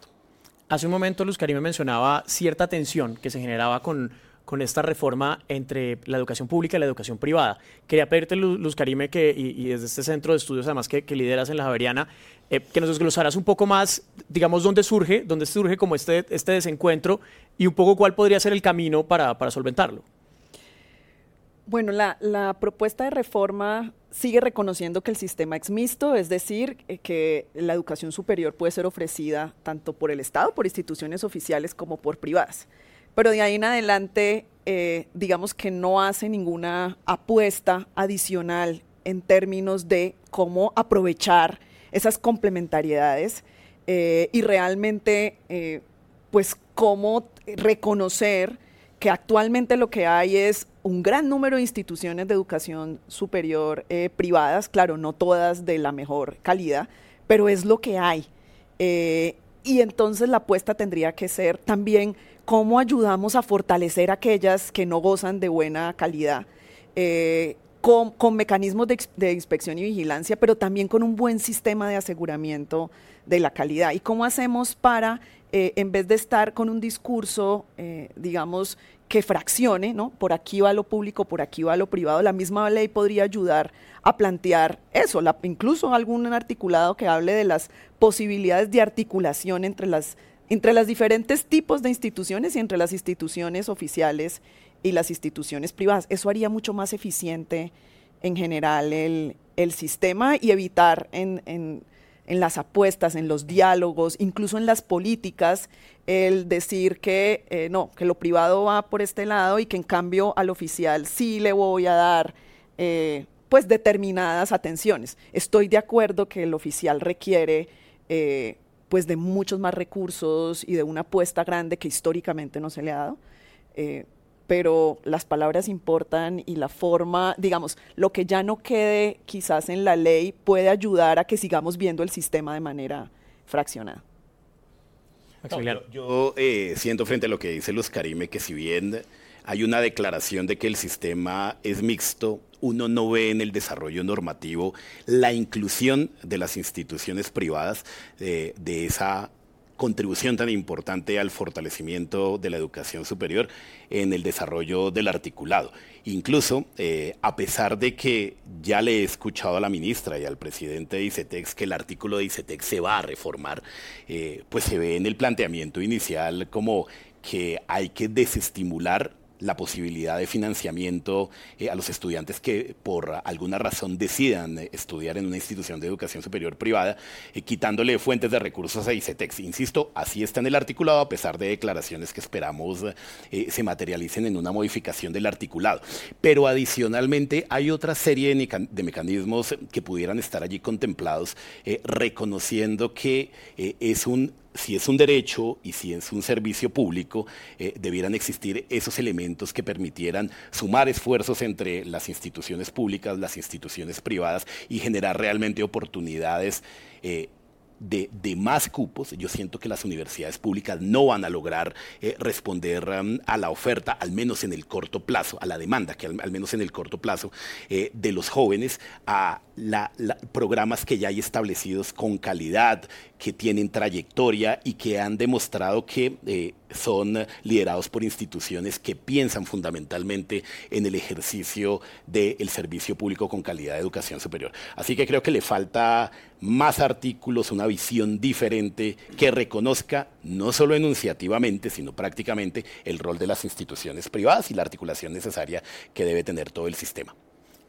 Hace un momento Luz Karime mencionaba cierta tensión que se generaba con, con esta reforma entre la educación pública y la educación privada. Quería pedirte, Luz Karime, que, y, desde este centro de estudios además que, lideras en la Javeriana, eh, que nos desglosaras un poco más, digamos, dónde surge, dónde surge como este, este desencuentro y un poco cuál podría ser el camino para, para solventarlo. Bueno, la, la, propuesta de reforma sigue reconociendo que el sistema es mixto, es decir, eh, que la educación superior puede ser ofrecida tanto por el Estado, por instituciones oficiales, como por privadas. Pero de ahí en adelante, eh, digamos que no hace ninguna apuesta adicional en términos de cómo aprovechar esas complementariedades eh, y realmente, pues, cómo reconocer que actualmente lo que hay es un gran número de instituciones de educación superior eh, privadas, claro, no todas de la mejor calidad, pero es lo que hay. Eh, y entonces la apuesta tendría que ser también cómo ayudamos a fortalecer aquellas que no gozan de buena calidad, eh, con, mecanismos de, inspección y vigilancia, pero también con un buen sistema de aseguramiento de la calidad. ¿Y cómo hacemos para, en vez de estar con un discurso, digamos, que fraccione, ¿no? Por aquí va lo público, por aquí va lo privado. La misma ley podría ayudar a plantear eso, incluso algún articulado que hable de las posibilidades de articulación entre las, entre las diferentes tipos de instituciones y entre las instituciones oficiales y las instituciones privadas. Eso haría mucho más eficiente en general el, sistema y evitar en, las apuestas, en los diálogos, incluso en las políticas, el decir que eh, no, que lo privado va por este lado y que en cambio al oficial sí le voy a dar eh, pues determinadas atenciones. Estoy de acuerdo que el oficial requiere eh, pues de muchos más recursos y de una apuesta grande que históricamente no se le ha dado pero las palabras importan y la forma, digamos, lo que ya no quede quizás en la ley puede ayudar a que sigamos viendo el sistema de manera fraccionada. yo, eh, siento frente a lo que dice Luz Karime que si bien hay una declaración de que el sistema es mixto, uno no ve en el desarrollo normativo la inclusión de las instituciones privadas eh, de esa contribución tan importante al fortalecimiento de la educación superior en el desarrollo del articulado. Incluso, eh, a pesar de que ya le he escuchado a la ministra y al presidente de ICETEX que el artículo de ICETEX se va a reformar, eh, pues se ve en el planteamiento inicial como que hay que desestimular la posibilidad de financiamiento eh, a los estudiantes que por alguna razón decidan eh, estudiar en una institución de educación superior privada, eh, quitándole fuentes de recursos a ICETEX. Insisto, así está en el articulado, a pesar de declaraciones que esperamos se materialicen en una modificación del articulado. Pero adicionalmente hay otra serie de, mecanismos que pudieran estar allí contemplados, reconociendo que es un si es un derecho y si es un servicio público, eh, debieran existir esos elementos que permitieran sumar esfuerzos entre las instituciones públicas, las instituciones privadas y generar realmente oportunidades eh, de, más cupos, yo siento que las universidades públicas no van a lograr eh, responder um, a la oferta, al menos en el corto plazo, a la demanda, que al, menos en el corto plazo, eh, de los jóvenes, a la, programas que ya hay establecidos con calidad, que tienen trayectoria y que han demostrado que eh, son liderados por instituciones que piensan fundamentalmente en el ejercicio del servicio público con calidad de educación superior. Así que creo que le falta más artículos, una visión diferente que reconozca no solo enunciativamente, sino prácticamente el rol de las instituciones privadas y la articulación necesaria que debe tener todo el sistema.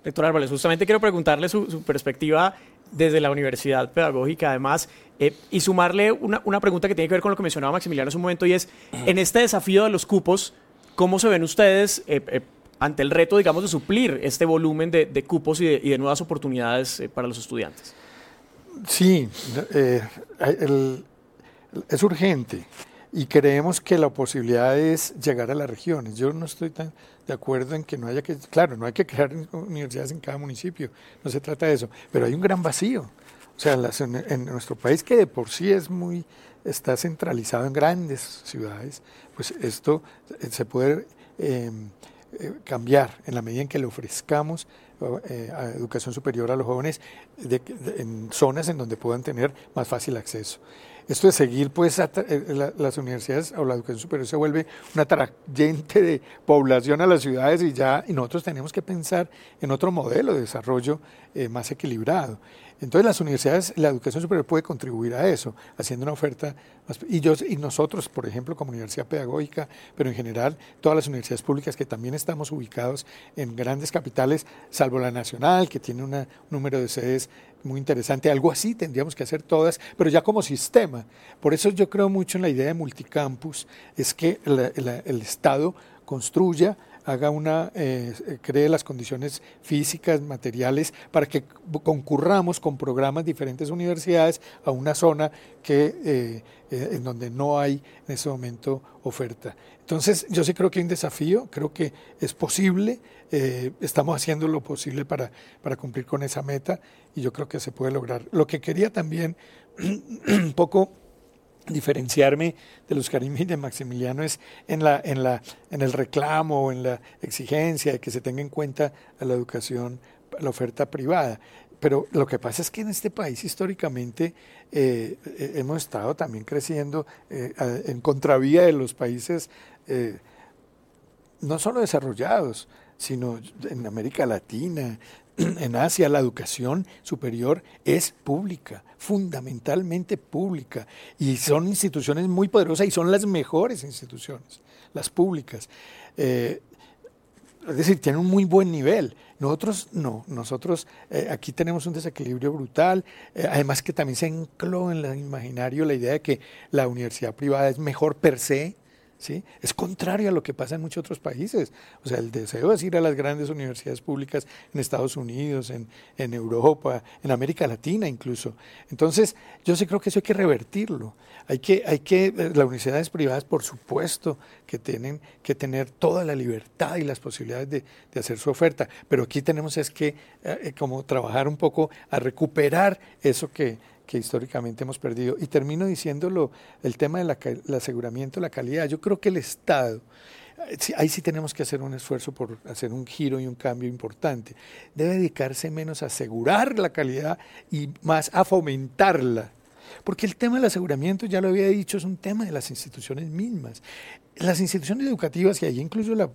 Doctor Álvarez, justamente quiero preguntarle su, perspectiva desde la Universidad Pedagógica, además, eh, y sumarle una, pregunta que tiene que ver con lo que mencionaba Maximiliano hace un momento, y es, en este desafío de los cupos, ¿cómo se ven ustedes eh, eh, ante el reto, digamos, de suplir este volumen de, cupos y de, nuevas oportunidades para los estudiantes? Sí, es urgente y creemos que la posibilidad es llegar a las regiones. Yo no estoy tan de acuerdo en que no haya que, claro, no hay que crear universidades en cada municipio, no se trata de eso, pero hay un gran vacío. O sea, en nuestro país que de por sí es muy, está centralizado en grandes ciudades, pues esto eh, se puede eh, cambiar en la medida en que le ofrezcamos eh, educación superior a los jóvenes en zonas en donde puedan tener más fácil acceso esto de seguir, pues, eh, las universidades o la educación superior se vuelve un atrayente de población a las ciudades y ya, y nosotros tenemos que pensar en otro modelo de desarrollo eh, más equilibrado. Entonces las universidades, la educación superior puede contribuir a eso, haciendo una oferta más, y, yo, y nosotros, por ejemplo, como universidad pedagógica, pero en general todas las universidades públicas que también estamos ubicados en grandes capitales, salvo la nacional, que tiene un número de sedes muy interesante, algo así tendríamos que hacer todas, pero ya como sistema. Por eso yo creo mucho en la idea de multicampus, es que el Estado construya haga una, eh, cree las condiciones físicas, materiales, para que concurramos con programas diferentes universidades a una zona que, eh, eh, en donde no hay en ese momento oferta. Entonces, yo sí creo que hay un desafío, creo que es posible, estamos haciendo lo posible para, para cumplir con esa meta y yo creo que se puede lograr. Lo que quería también un poco diferenciarme de los Karim de Maximiliano es en, la, en, la, en el reclamo, en la exigencia de que se tenga en cuenta a la educación, la oferta privada. Pero lo que pasa es que en este país históricamente eh, eh, hemos estado también creciendo eh, en contravía de los países no solo desarrollados, sino en América Latina, en Asia la educación superior es pública, fundamentalmente pública, y son instituciones muy poderosas y son las mejores instituciones, las públicas. Eh, es decir, tienen un muy buen nivel. Nosotros no, nosotros eh, aquí tenemos un desequilibrio brutal, eh, además que también se encló en el imaginario la idea de que la universidad privada es mejor per se, es contrario a lo que pasa en muchos otros países. O sea, el deseo es ir a las grandes universidades públicas en Estados Unidos, en, Europa, en América Latina incluso. Entonces, yo sí creo que eso hay que revertirlo. Hay que, hay que, eh, las universidades privadas, por supuesto, que tienen que tener toda la libertad y las posibilidades de, hacer su oferta, pero aquí tenemos es que, eh, como trabajar un poco a recuperar eso que, que históricamente hemos perdido. Y termino diciéndolo, el tema del aseguramiento de la calidad. Yo creo que el Estado, eh, ahí sí tenemos que hacer un esfuerzo por hacer un giro y un cambio importante. Debe dedicarse menos a asegurar la calidad y más a fomentarla. Porque el tema del aseguramiento, ya lo había dicho, es un tema de las instituciones mismas. Las instituciones educativas, y ahí incluso la,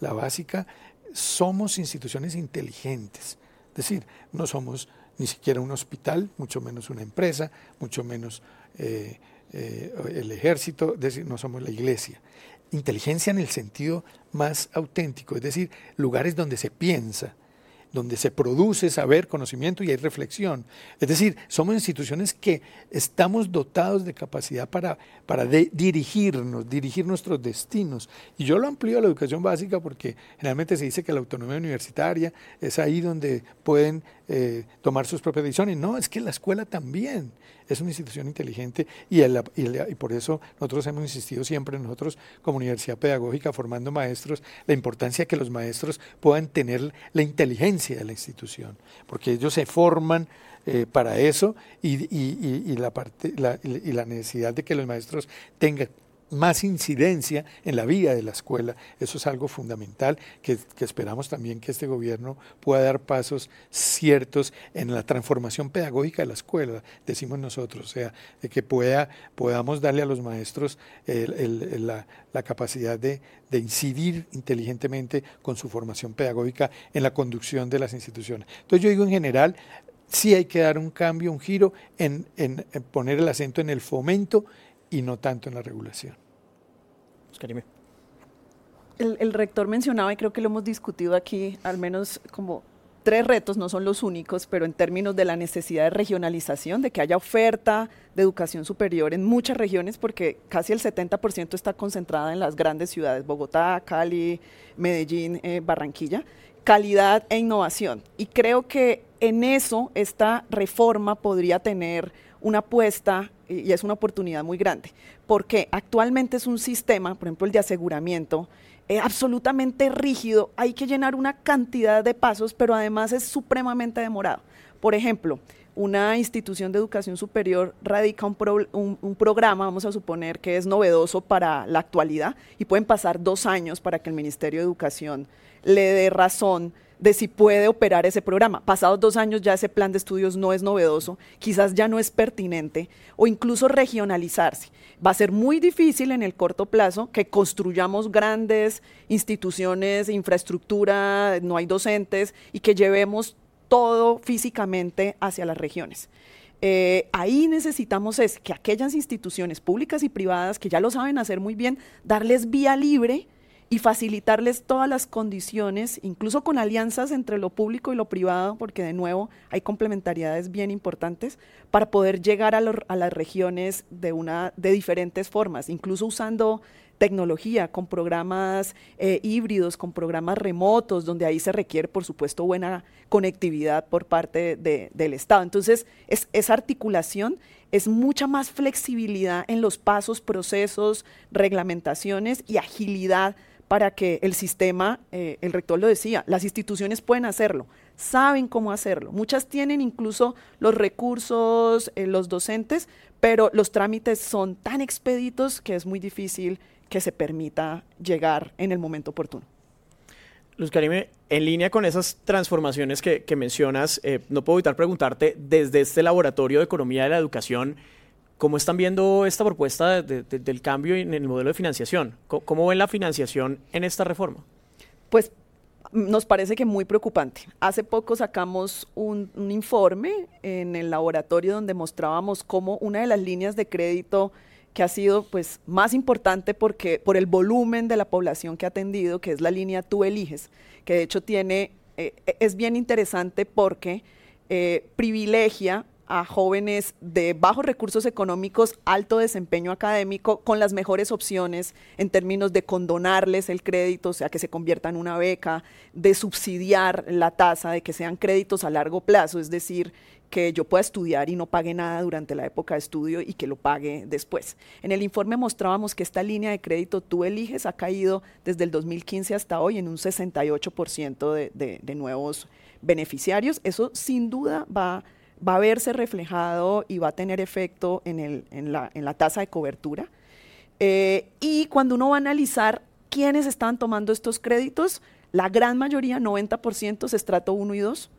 la básica, somos instituciones inteligentes. Es decir, no somos ni siquiera un hospital, mucho menos una empresa, mucho menos eh, eh, el ejército, es decir, no somos la iglesia. Inteligencia en el sentido más auténtico, es decir, lugares donde se piensa, donde se produce saber, conocimiento y hay reflexión. Es decir, somos instituciones que estamos dotados de capacidad para, para dirigirnos, dirigir nuestros destinos. Y yo lo amplío a la educación básica porque generalmente se dice que la autonomía universitaria es ahí donde pueden eh, tomar sus propias decisiones. No, es que la escuela también es una institución inteligente y, y, por eso nosotros hemos insistido siempre, nosotros como universidad pedagógica formando maestros, la importancia que los maestros puedan tener la inteligencia de la institución, porque ellos se forman eh, para eso y, y, la parte, y la necesidad de que los maestros tengan más incidencia en la vida de la escuela. Eso es algo fundamental que, esperamos también que este gobierno pueda dar pasos ciertos en la transformación pedagógica de la escuela, decimos nosotros, o sea, que pueda, podamos darle a los maestros la, capacidad de, incidir inteligentemente con su formación pedagógica en la conducción de las instituciones. Entonces yo digo en general, sí hay que dar un cambio, un giro en poner el acento en el fomento y no tanto en la regulación. El, el, rector mencionaba, y creo que lo hemos discutido aquí, al menos como tres retos, no son los únicos, pero en términos de la necesidad de regionalización, de que haya oferta de educación superior en muchas regiones, porque casi el 70% está concentrada en las grandes ciudades, Bogotá, Cali, Medellín, eh, Barranquilla, calidad e innovación. Y creo que en eso esta reforma podría tener una apuesta y es una oportunidad muy grande, porque actualmente es un sistema, por ejemplo el de aseguramiento, eh, absolutamente rígido, hay que llenar una cantidad de pasos, pero además es supremamente demorado. Por ejemplo, una institución de educación superior radica un, un, programa, vamos a suponer que es novedoso para la actualidad, y pueden pasar dos años para que el Ministerio de Educación le dé razón de si puede operar ese programa. Pasados dos años ya ese plan de estudios no es novedoso, quizás ya no es pertinente o incluso regionalizarse. Va a ser muy difícil en el corto plazo que construyamos grandes instituciones, infraestructura, no hay docentes y que llevemos todo físicamente hacia las regiones. Eh, ahí necesitamos es que aquellas instituciones públicas y privadas que ya lo saben hacer muy bien, darles vía libre y facilitarles todas las condiciones, incluso con alianzas entre lo público y lo privado, porque de nuevo hay complementariedades bien importantes, para poder llegar a, las regiones de, una, de diferentes formas, incluso usando tecnología, con programas eh, híbridos, con programas remotos, donde ahí se requiere, por supuesto, buena conectividad por parte del Estado. Entonces, es, esa articulación es mucha más flexibilidad en los pasos, procesos, reglamentaciones y agilidad para que el sistema, eh, el rector lo decía, las instituciones pueden hacerlo, saben cómo hacerlo. Muchas tienen incluso los recursos, eh, los docentes, pero los trámites son tan expeditos que es muy difícil que se permita llegar en el momento oportuno. Luz Karime, en línea con esas transformaciones que, mencionas, eh, no puedo evitar preguntarte, desde este laboratorio de economía de la educación, ¿cómo están viendo esta propuesta del cambio en el modelo de financiación? ¿Cómo, ven la financiación en esta reforma? Pues nos parece que muy preocupante. Hace poco sacamos un, informe en el laboratorio donde mostrábamos cómo una de las líneas de crédito que ha sido pues más importante porque por el volumen de la población que ha atendido, que es la línea Tú eliges, que de hecho tiene eh, es bien interesante porque eh, privilegia a jóvenes de bajos recursos económicos, alto desempeño académico, con las mejores opciones en términos de condonarles el crédito, o sea, que se convierta en una beca, de subsidiar la tasa, de que sean créditos a largo plazo, es decir, que yo pueda estudiar y no pague nada durante la época de estudio y que lo pague después. En el informe mostrábamos que esta línea de crédito tú eliges ha caído desde el 2015 hasta hoy en un 68% de, de, nuevos beneficiarios. Eso sin duda va, va, a verse reflejado y va a tener efecto en, el, en, la, en la, tasa de cobertura. Eh, y cuando uno va a analizar quiénes están tomando estos créditos, la gran mayoría, 90%, es estrato 1 y 2,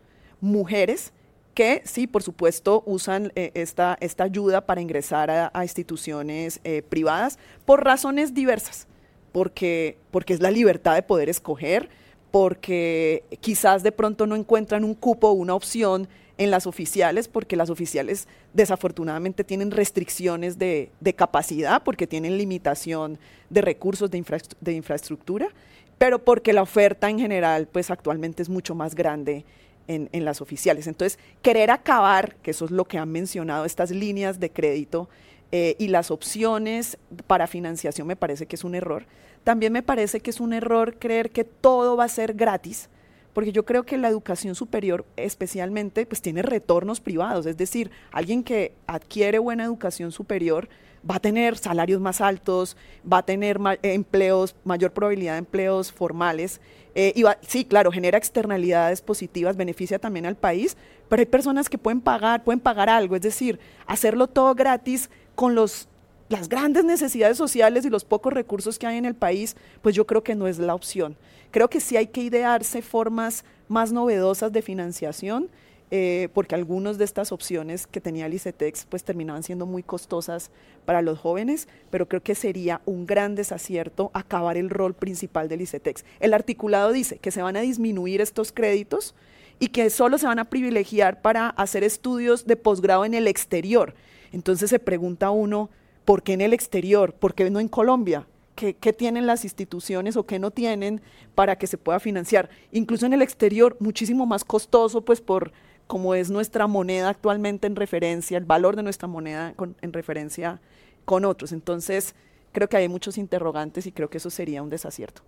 mujeres, que sí, por supuesto, usan eh, esta, esta ayuda para ingresar a, instituciones eh, privadas por razones diversas, porque, porque es la libertad de poder escoger, porque quizás de pronto no encuentran un cupo una opción en las oficiales, porque las oficiales desafortunadamente tienen restricciones de, capacidad, porque tienen limitación de recursos de, de infraestructura, pero porque la oferta en general, pues actualmente es mucho más grande en, las oficiales. Entonces, querer acabar, que eso es lo que han mencionado, estas líneas de crédito eh, y las opciones para financiación me parece que es un error. También me parece que es un error creer que todo va a ser gratis, porque yo creo que la educación superior especialmente pues tiene retornos privados, es decir, alguien que adquiere buena educación superior va a tener salarios más altos, va a tener empleos, mayor probabilidad de empleos formales. Eh, y sí, claro, genera externalidades positivas, beneficia también al país, pero hay personas que pueden pagar, pueden pagar algo, es decir, hacerlo todo gratis con los, las grandes necesidades sociales y los pocos recursos que hay en el país, pues yo creo que no es la opción. Creo que sí hay que idearse formas más novedosas de financiación eh, porque algunas de estas opciones que tenía el ICETEX pues terminaban siendo muy costosas para los jóvenes, pero creo que sería un gran desacierto acabar el rol principal del ICETEX. El articulado dice que se van a disminuir estos créditos y que solo se van a privilegiar para hacer estudios de posgrado en el exterior. Entonces se pregunta uno, ¿por qué en el exterior? ¿Por qué no en Colombia? ¿Qué, ¿Qué, tienen las instituciones o qué no tienen para que se pueda financiar? Incluso en el exterior, muchísimo más costoso, pues por como es nuestra moneda actualmente en referencia, el valor de nuestra moneda en referencia con otros. Entonces, creo que hay muchos interrogantes y creo que eso sería un desacierto.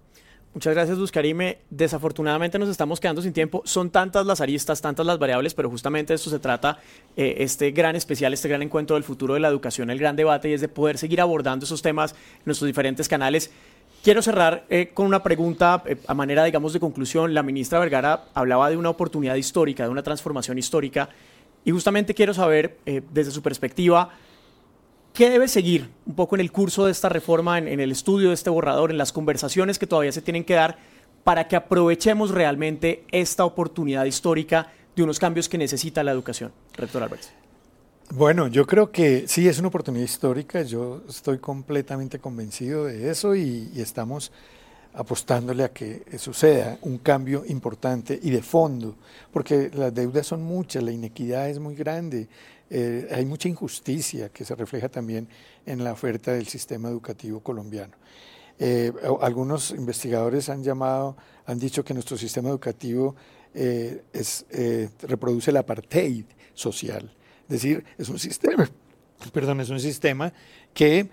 Muchas gracias, Luz Karime. Desafortunadamente nos estamos quedando sin tiempo. Son tantas las aristas, tantas las variables, pero justamente de eso se trata eh, este gran especial, este gran encuentro del futuro de la educación, el gran debate, y es de poder seguir abordando esos temas en nuestros diferentes canales. Quiero cerrar eh, con una pregunta eh, a manera, digamos, de conclusión. La ministra Vergara hablaba de una oportunidad histórica, de una transformación histórica, y justamente quiero saber, eh, desde su perspectiva, ¿qué debe seguir un poco en el curso de esta reforma, en, el estudio de este borrador, en las conversaciones que todavía se tienen que dar para que aprovechemos realmente esta oportunidad histórica de unos cambios que necesita la educación? Rector Álvarez. Bueno, yo creo que sí es una oportunidad histórica, yo estoy completamente convencido de eso y, estamos apostándole a que suceda un cambio importante y de fondo, porque las deudas son muchas, la inequidad es muy grande, eh, hay mucha injusticia que se refleja también en la oferta del sistema educativo colombiano. Eh, algunos investigadores han llamado, han dicho que nuestro sistema educativo eh, es, reproduce el apartheid social es decir, es un sistema, perdón, es un sistema que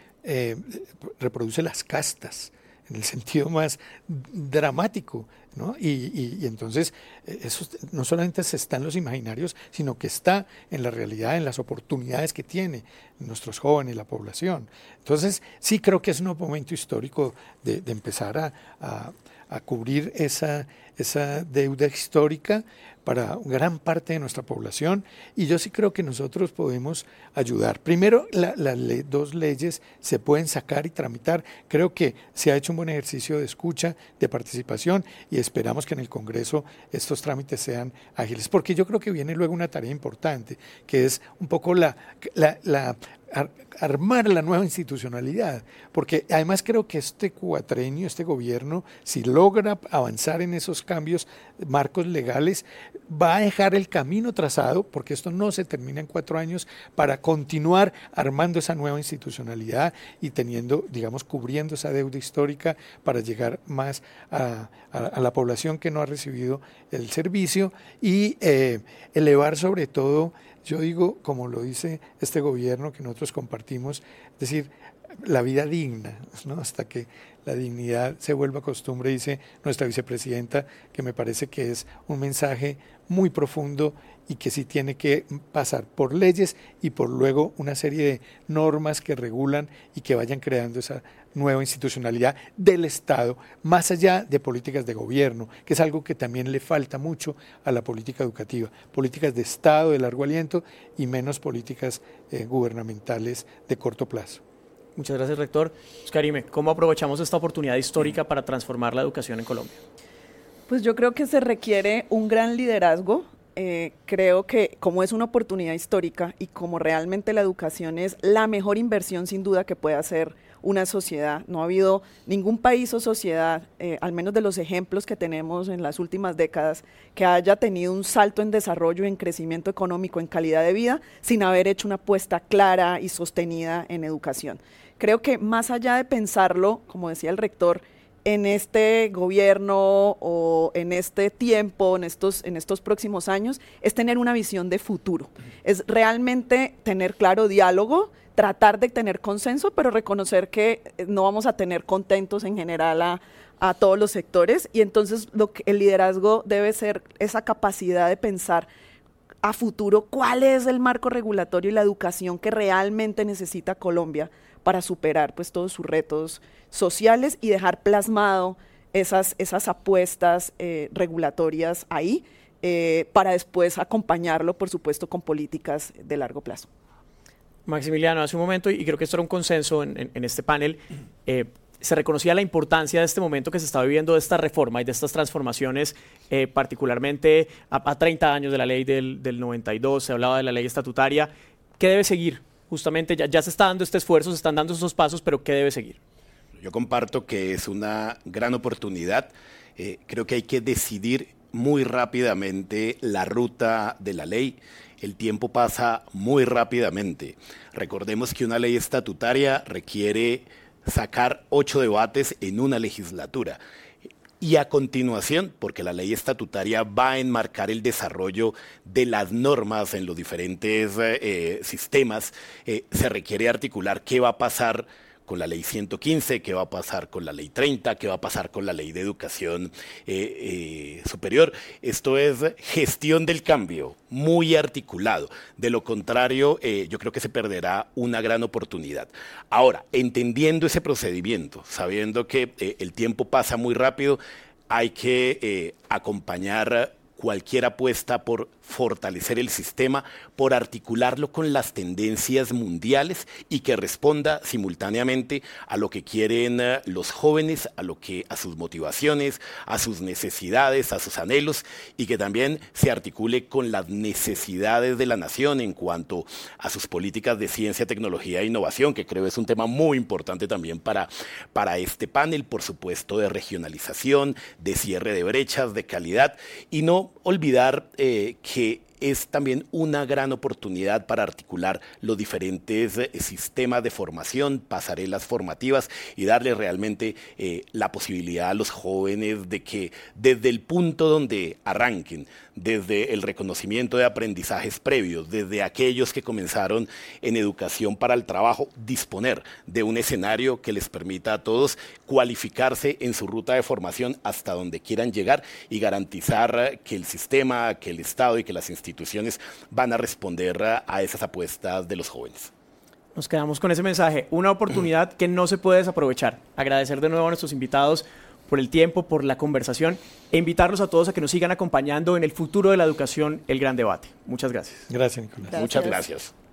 reproduce las castas en el sentido más dramático, ¿no? Y, entonces eh, eso no solamente se está en los imaginarios, sino que está en la realidad, en las oportunidades que tiene nuestros jóvenes, la población. Entonces sí creo que es un momento histórico de, empezar a, a cubrir esa, esa deuda histórica para gran parte de nuestra población y yo sí creo que nosotros podemos ayudar. Primero, las dos leyes se pueden sacar y tramitar. Creo que se ha hecho un buen ejercicio de escucha, de participación y esperamos que en el Congreso estos trámites sean ágiles, porque yo creo que viene luego una tarea importante, que es un poco la, armar la nueva institucionalidad, porque además creo que este cuatrenio, este gobierno, si logra avanzar en esos cambios, marcos legales, va a dejar el camino trazado, porque esto no se termina en cuatro años, para continuar armando esa nueva institucionalidad y teniendo, digamos, cubriendo esa deuda histórica para llegar más a, la población que no ha recibido el servicio y eh, elevar sobre todo yo digo, como lo dice este gobierno que nosotros compartimos, es decir, la vida digna, ¿no? hasta que la dignidad se vuelva costumbre, dice nuestra vicepresidenta, que me parece que es un mensaje muy profundo y que sí tiene que pasar por leyes y por luego una serie de normas que regulan y que vayan creando esa nueva institucionalidad del Estado, más allá de políticas de gobierno, que es algo que también le falta mucho a la política educativa, políticas de Estado de largo aliento y menos políticas eh, gubernamentales de corto plazo. Muchas gracias, rector. Oscarime, ¿cómo aprovechamos esta oportunidad histórica para transformar la educación en Colombia? Pues yo creo que se requiere un gran liderazgo. Eh, creo que como es una oportunidad histórica y como realmente la educación es la mejor inversión sin duda que puede hacer una sociedad. No ha habido ningún país o sociedad, eh, al menos de los ejemplos que tenemos en las últimas décadas, que haya tenido un salto en desarrollo, en crecimiento económico, en calidad de vida, sin haber hecho una apuesta clara y sostenida en educación. Creo que más allá de pensarlo, como decía el rector, en este gobierno o en este tiempo, en estos, en estos próximos años, es tener una visión de futuro. Es realmente tener claro diálogo, tratar de tener consenso, pero reconocer que eh, no vamos a tener contentos en general a, todos los sectores y entonces el liderazgo debe ser esa capacidad de pensar a futuro cuál es el marco regulatorio y la educación que realmente necesita Colombia para superar pues todos sus retos sociales y dejar plasmado esas, esas apuestas eh, regulatorias ahí eh, para después acompañarlo por supuesto con políticas de largo plazo. Maximiliano, hace un momento, y creo que esto era un consenso en, este panel, eh, se reconocía la importancia de este momento que se está viviendo de esta reforma y de estas transformaciones, particularmente a, 30 años de la ley del, 92, se hablaba de la ley estatutaria. ¿Qué debe seguir? Justamente ya, se está dando este esfuerzo, se están dando esos pasos, pero ¿qué debe seguir? Yo comparto que es una gran oportunidad. Eh, creo que hay que decidir muy rápidamente la ruta de la ley el tiempo pasa muy rápidamente. Recordemos que una ley estatutaria requiere sacar ocho debates en una legislatura. Y a continuación, porque la ley estatutaria va a enmarcar el desarrollo de las normas en los diferentes eh, sistemas, eh, se requiere articular qué va a pasar con la ley 115, qué va a pasar con la ley 30, qué va a pasar con la ley de educación eh, eh, superior. Esto es gestión del cambio, muy articulado. De lo contrario, eh, yo creo que se perderá una gran oportunidad. Ahora, entendiendo ese procedimiento, sabiendo que el tiempo pasa muy rápido, hay que acompañar cualquier apuesta por fortalecer el sistema, por articularlo con las tendencias mundiales y que responda simultáneamente a lo que quieren eh, los jóvenes, a lo que a sus motivaciones, a sus necesidades, a sus anhelos y que también se articule con las necesidades de la nación en cuanto a sus políticas de ciencia, tecnología e innovación, que creo es un tema muy importante también para, para este panel, por supuesto, de regionalización, de cierre de brechas, de calidad y no olvidar eh, que que es también una gran oportunidad para articular los diferentes eh, sistemas de formación, pasarelas formativas y darle realmente eh, la posibilidad a los jóvenes de que desde el punto donde arranquen, desde el reconocimiento de aprendizajes previos, desde aquellos que comenzaron en educación para el trabajo, disponer de un escenario que les permita a todos cualificarse en su ruta de formación hasta donde quieran llegar y garantizar que el sistema, que el Estado y que las instituciones van a responder a esas apuestas de los jóvenes. Nos quedamos con ese mensaje, una oportunidad que no se puede desaprovechar. Agradecer de nuevo a nuestros invitados por el tiempo, por la conversación e invitarlos a todos a que nos sigan acompañando en el futuro de la educación, el gran debate. Muchas gracias. Gracias, Nicolás. Gracias. Muchas gracias.